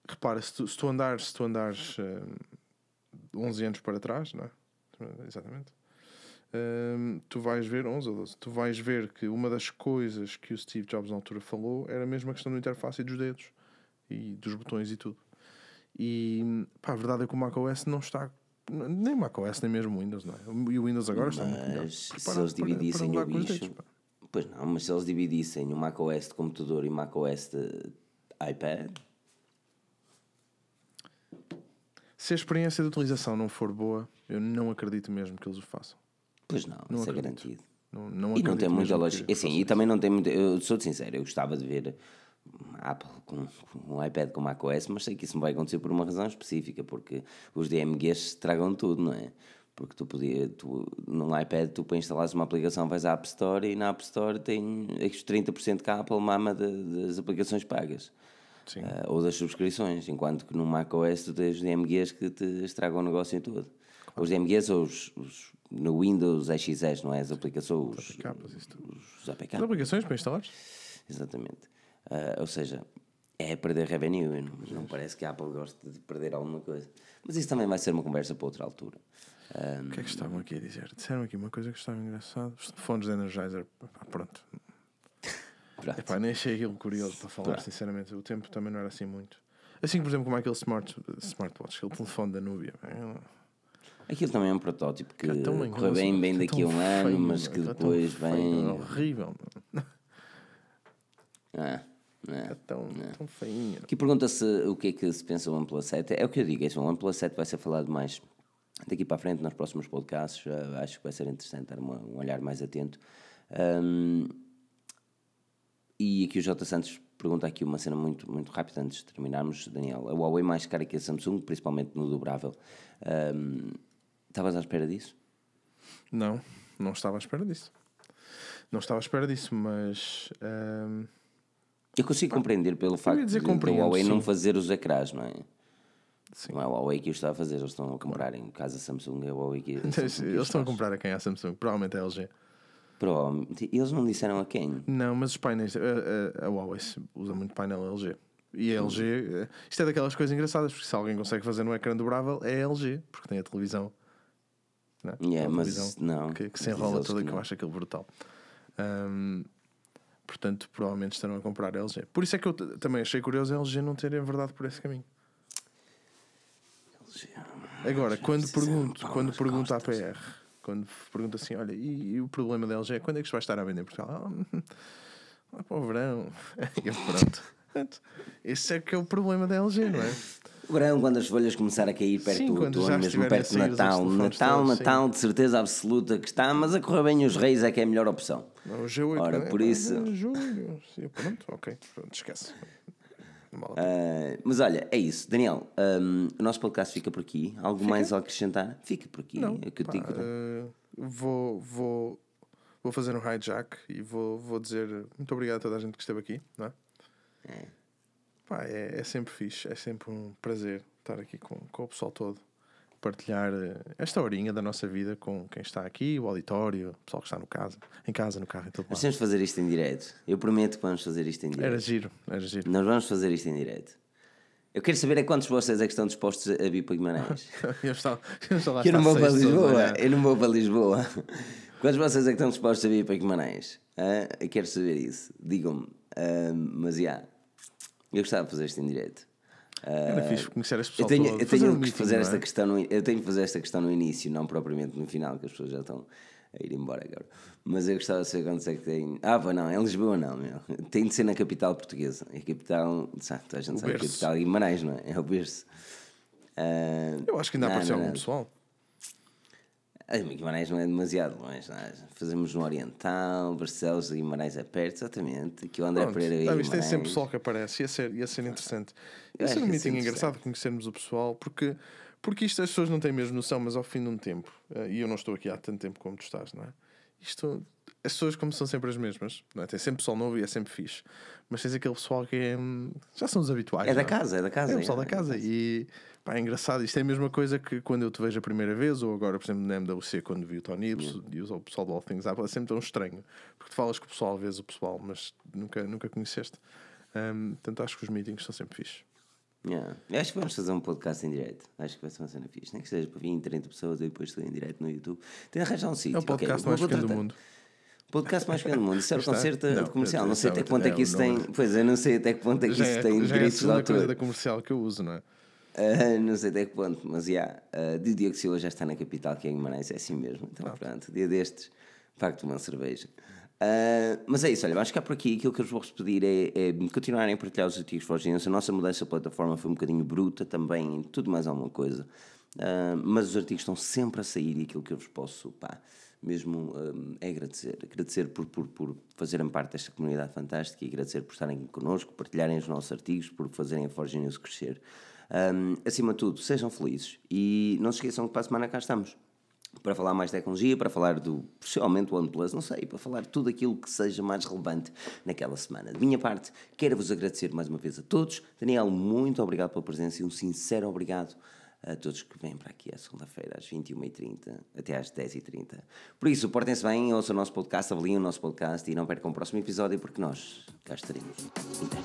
repara, se tu, se tu andares, se tu andares uh, eh, 11 anos para trás, não é? Exatamente tu vais ver, 11 ou 12, tu vais ver que uma das coisas que o Steve Jobs na altura falou era mesmo a questão da interface e dos dedos e dos botões e tudo. E pá, a verdade é que o macOS não está. Nem macOS, nem mesmo o Windows, não é? E o Windows agora mas está muito melhor. Se eles dividissem para, para o bicho. Dedos, pois não, mas se eles dividissem o macOS de computador e o macOS de iPad. Se a experiência de utilização não for boa, eu não acredito mesmo que eles o façam. Pois não, não isso é acredito. é garantido. Não, não e não tem muita lógica. Assim, e também não tem muito. Eu sou sincero, eu gostava de ver Apple com, com um iPad com macOS, mas sei que isso não vai acontecer por uma razão específica, porque os DMGs estragam tudo, não é? Porque tu podia, tu, num iPad, tu para instalares uma aplicação vais à App Store e na App Store tem os 30% que a Apple mama de, das aplicações pagas. Uh, ou das subscrições, enquanto que no macOS tu tens DMGs que te estragam o negócio em todo. Os DMGs ou os, os no Windows XS, não é? As aplicações. Os, APKs, os, os APKs. As aplicações para instalar? Exatamente. Uh, ou seja, é perder revenue. Não, não parece que a Apple goste de perder alguma coisa. Mas isso também vai ser uma conversa para outra altura. Um, o que é que estavam aqui a dizer? Disseram aqui uma coisa que estava engraçada. Os fones de Energizer. pronto. (laughs) pronto. Epá, nem achei aquilo curioso para falar, pronto. sinceramente. O tempo também não era assim muito. Assim, por exemplo, como aquele smart, smartwatch, aquele telefone da Nubia. Aquilo também é um protótipo que é corre bem, bem daqui a um feio, ano, mas que depois vem. É horrível. Ah, é, é tão, é. tão feinho. Aqui pergunta-se o que é que se pensa o OnePlus 7. É o que eu digo, é o OnePlus 7 vai ser falado mais daqui para a frente nos próximos podcasts. Uh, acho que vai ser interessante dar uma, um olhar mais atento. Um, e aqui o J. Santos pergunta aqui uma cena muito, muito rápida antes de terminarmos, Daniel. A Huawei mais cara que a Samsung, principalmente no dobrável. Um, Estavas à espera disso? Não, não estava à espera disso. Não estava à espera disso, mas. Hum, eu consigo compreender pelo facto de, a Huawei sim. não fazer os ecrãs, não é? Sim. Não é a Huawei que o está a fazer, eles estão a comprar em casa Samsung, é a Huawei que. (laughs) Samsung eles que estão a comprar a quem é a Samsung, provavelmente é a LG. Provavelmente. Eles não disseram a quem? Não, mas os painéis. A, a, a Huawei usa muito painel LG. E a LG. Eh, isto é daquelas coisas engraçadas, porque se alguém consegue fazer no ecrã dobrável, é a LG, porque tem a televisão né? Yeah, mas não. Que, que se enrola toda, que, que eu acho aquilo brutal. Um, portanto, provavelmente estarão a comprar LG. Por isso é que eu também achei curioso a LG não terem verdade por esse caminho. LG, Agora, LG quando pergunto, quando pergunto à PR, quando pergunto assim, olha, e, e, o problema da LG, quando é que isto vai estar a vender em Portugal? Ah, (laughs) é para o verão. (laughs) E pronto. Esse é que é o problema da LG, não é? O verão, quando as folhas começarem a cair perto Sim, do outono, mesmo perto do Natal. Natal, Natal, de certeza absoluta que está, mas a correr bem os reis é que é a melhor opção. Não, G8, Ora, né? por isso. Ah, julho. Pronto, ok, pronto, esquece. Uh, mas olha, é isso. Daniel, um, o nosso podcast fica por aqui. Algo fica? mais a acrescentar? Fica por aqui. Não, é que eu pá, digo. Uh, vou, vou, vou fazer um hijack e vou, vou dizer muito obrigado a toda a gente que esteve aqui. Não é? é. Pá, é, é sempre fixe, é sempre um prazer estar aqui com, com o pessoal todo. partilhar eh, esta horinha da nossa vida com quem está aqui, o auditório, o pessoal que está no casa, em casa, no carro, em todo Nós temos de fazer isto em direto. Eu prometo que vamos fazer isto em direto. Era giro, era giro. Nós vamos fazer isto em direto. Eu quero saber é quantos de vocês é que estão dispostos a vir para Guimarães. (laughs) eu estava, eu estava Que eu não vou para Lisboa. manhã. Eu não vou para Lisboa. Quantos de vocês é que estão dispostos a vir para Guimarães? Hã? eu quero saber isso. Digam-me. Hã, mas já. Eu gostava de fazer isto em direto. Era fixe conhecer as Eu pessoas. tenho, todo, eu tenho que fazer esta é? questão no, eu tenho que fazer esta questão no início, não propriamente no final, que as pessoas já estão a ir embora agora. Mas eu gostava de saber quantos é que tem. Ah, pá, não, em Lisboa não, meu. Tem de ser na capital portuguesa. A capital, sabe, a gente sabe, a capital é Guimarães, não é? É o berço. Ah, Eu acho que ainda não, apareceu não, algum não. pessoal. Ah, Guimarães não é demasiado longe, não é? Fazemos no Oriental, Barcelos de Guimarães é perto, exatamente. Aqui o André Pronto, Pereira e tá, isto tem Guimarães. sempre pessoal que aparece, ia ser, ia ser interessante. Ia ser um que meeting engraçado conhecermos o pessoal, porque, porque isto as pessoas não têm mesmo noção, mas ao fim de um tempo, eh, e eu não estou aqui há tanto tempo como tu estás, não é? Isto, as pessoas, como são sempre as mesmas, não é? tem sempre pessoal novo e é sempre fixe, mas tens aquele pessoal que é, hum, já são os habituais. É da não casa, é da casa. É o pessoal é. da casa. E pá, é engraçado. Isto é a mesma coisa que quando eu te vejo a primeira vez, ou agora, por exemplo, na MWC, quando vi o Tony Ibs e o pessoal do All Things Apple, é sempre tão estranho. Porque tu falas com o pessoal, vês o pessoal, mas nunca, nunca conheceste. Hum, portanto, acho que os meetings são sempre fixes. Yeah. Acho que vamos fazer um podcast em direto. Acho que vai ser uma cena fixe. Nem que seja para 20, 30 pessoas e depois em direto no YouTube. Tem de arranjar um sítio. É o podcast ok, mais pequeno do mundo. Podcast mais pequeno do mundo. Isso era o Está? concerto Não, comercial. Não sei até que ponto é que isso tem. Pois, eu não sei até que ponto é que Já isso é, tem já é a direitos de autor. da comercial que eu uso, não é? Ah, não sei até que ponto, mas já. Yeah, uh, Diogo Silva já está na capital, que é em Guimarães, é assim mesmo. Então, pronto, dia destes, facto uma cerveja. Ah, mas é isso, olha, vamos ficar por aqui. Aquilo que eu vos vou pedir é, é continuarem a partilhar os artigos Forginense. A nossa mudança de plataforma foi um bocadinho bruta também, tudo mais alguma coisa. Ah, mas os artigos estão sempre a sair e aquilo que eu vos posso, pá, mesmo ah, é agradecer. Agradecer por, por, por fazerem parte desta comunidade fantástica e agradecer por estarem connosco, partilharem os nossos artigos, por fazerem a Forge News crescer. Um, acima de tudo, sejam felizes e não se esqueçam que para a semana cá estamos para falar mais de tecnologia, para falar do possivelmente o OnePlus, não sei, para falar tudo aquilo que seja mais relevante naquela semana. De minha parte, quero-vos agradecer mais uma vez a todos. Daniel, muito obrigado pela presença e um sincero obrigado a todos que vêm para aqui à segunda-feira, às 21h30, até às 10h30. Por isso, portem-se bem, ouçam o nosso podcast, avaliem o nosso podcast e não percam o próximo episódio, porque nós cá estaremos. Então.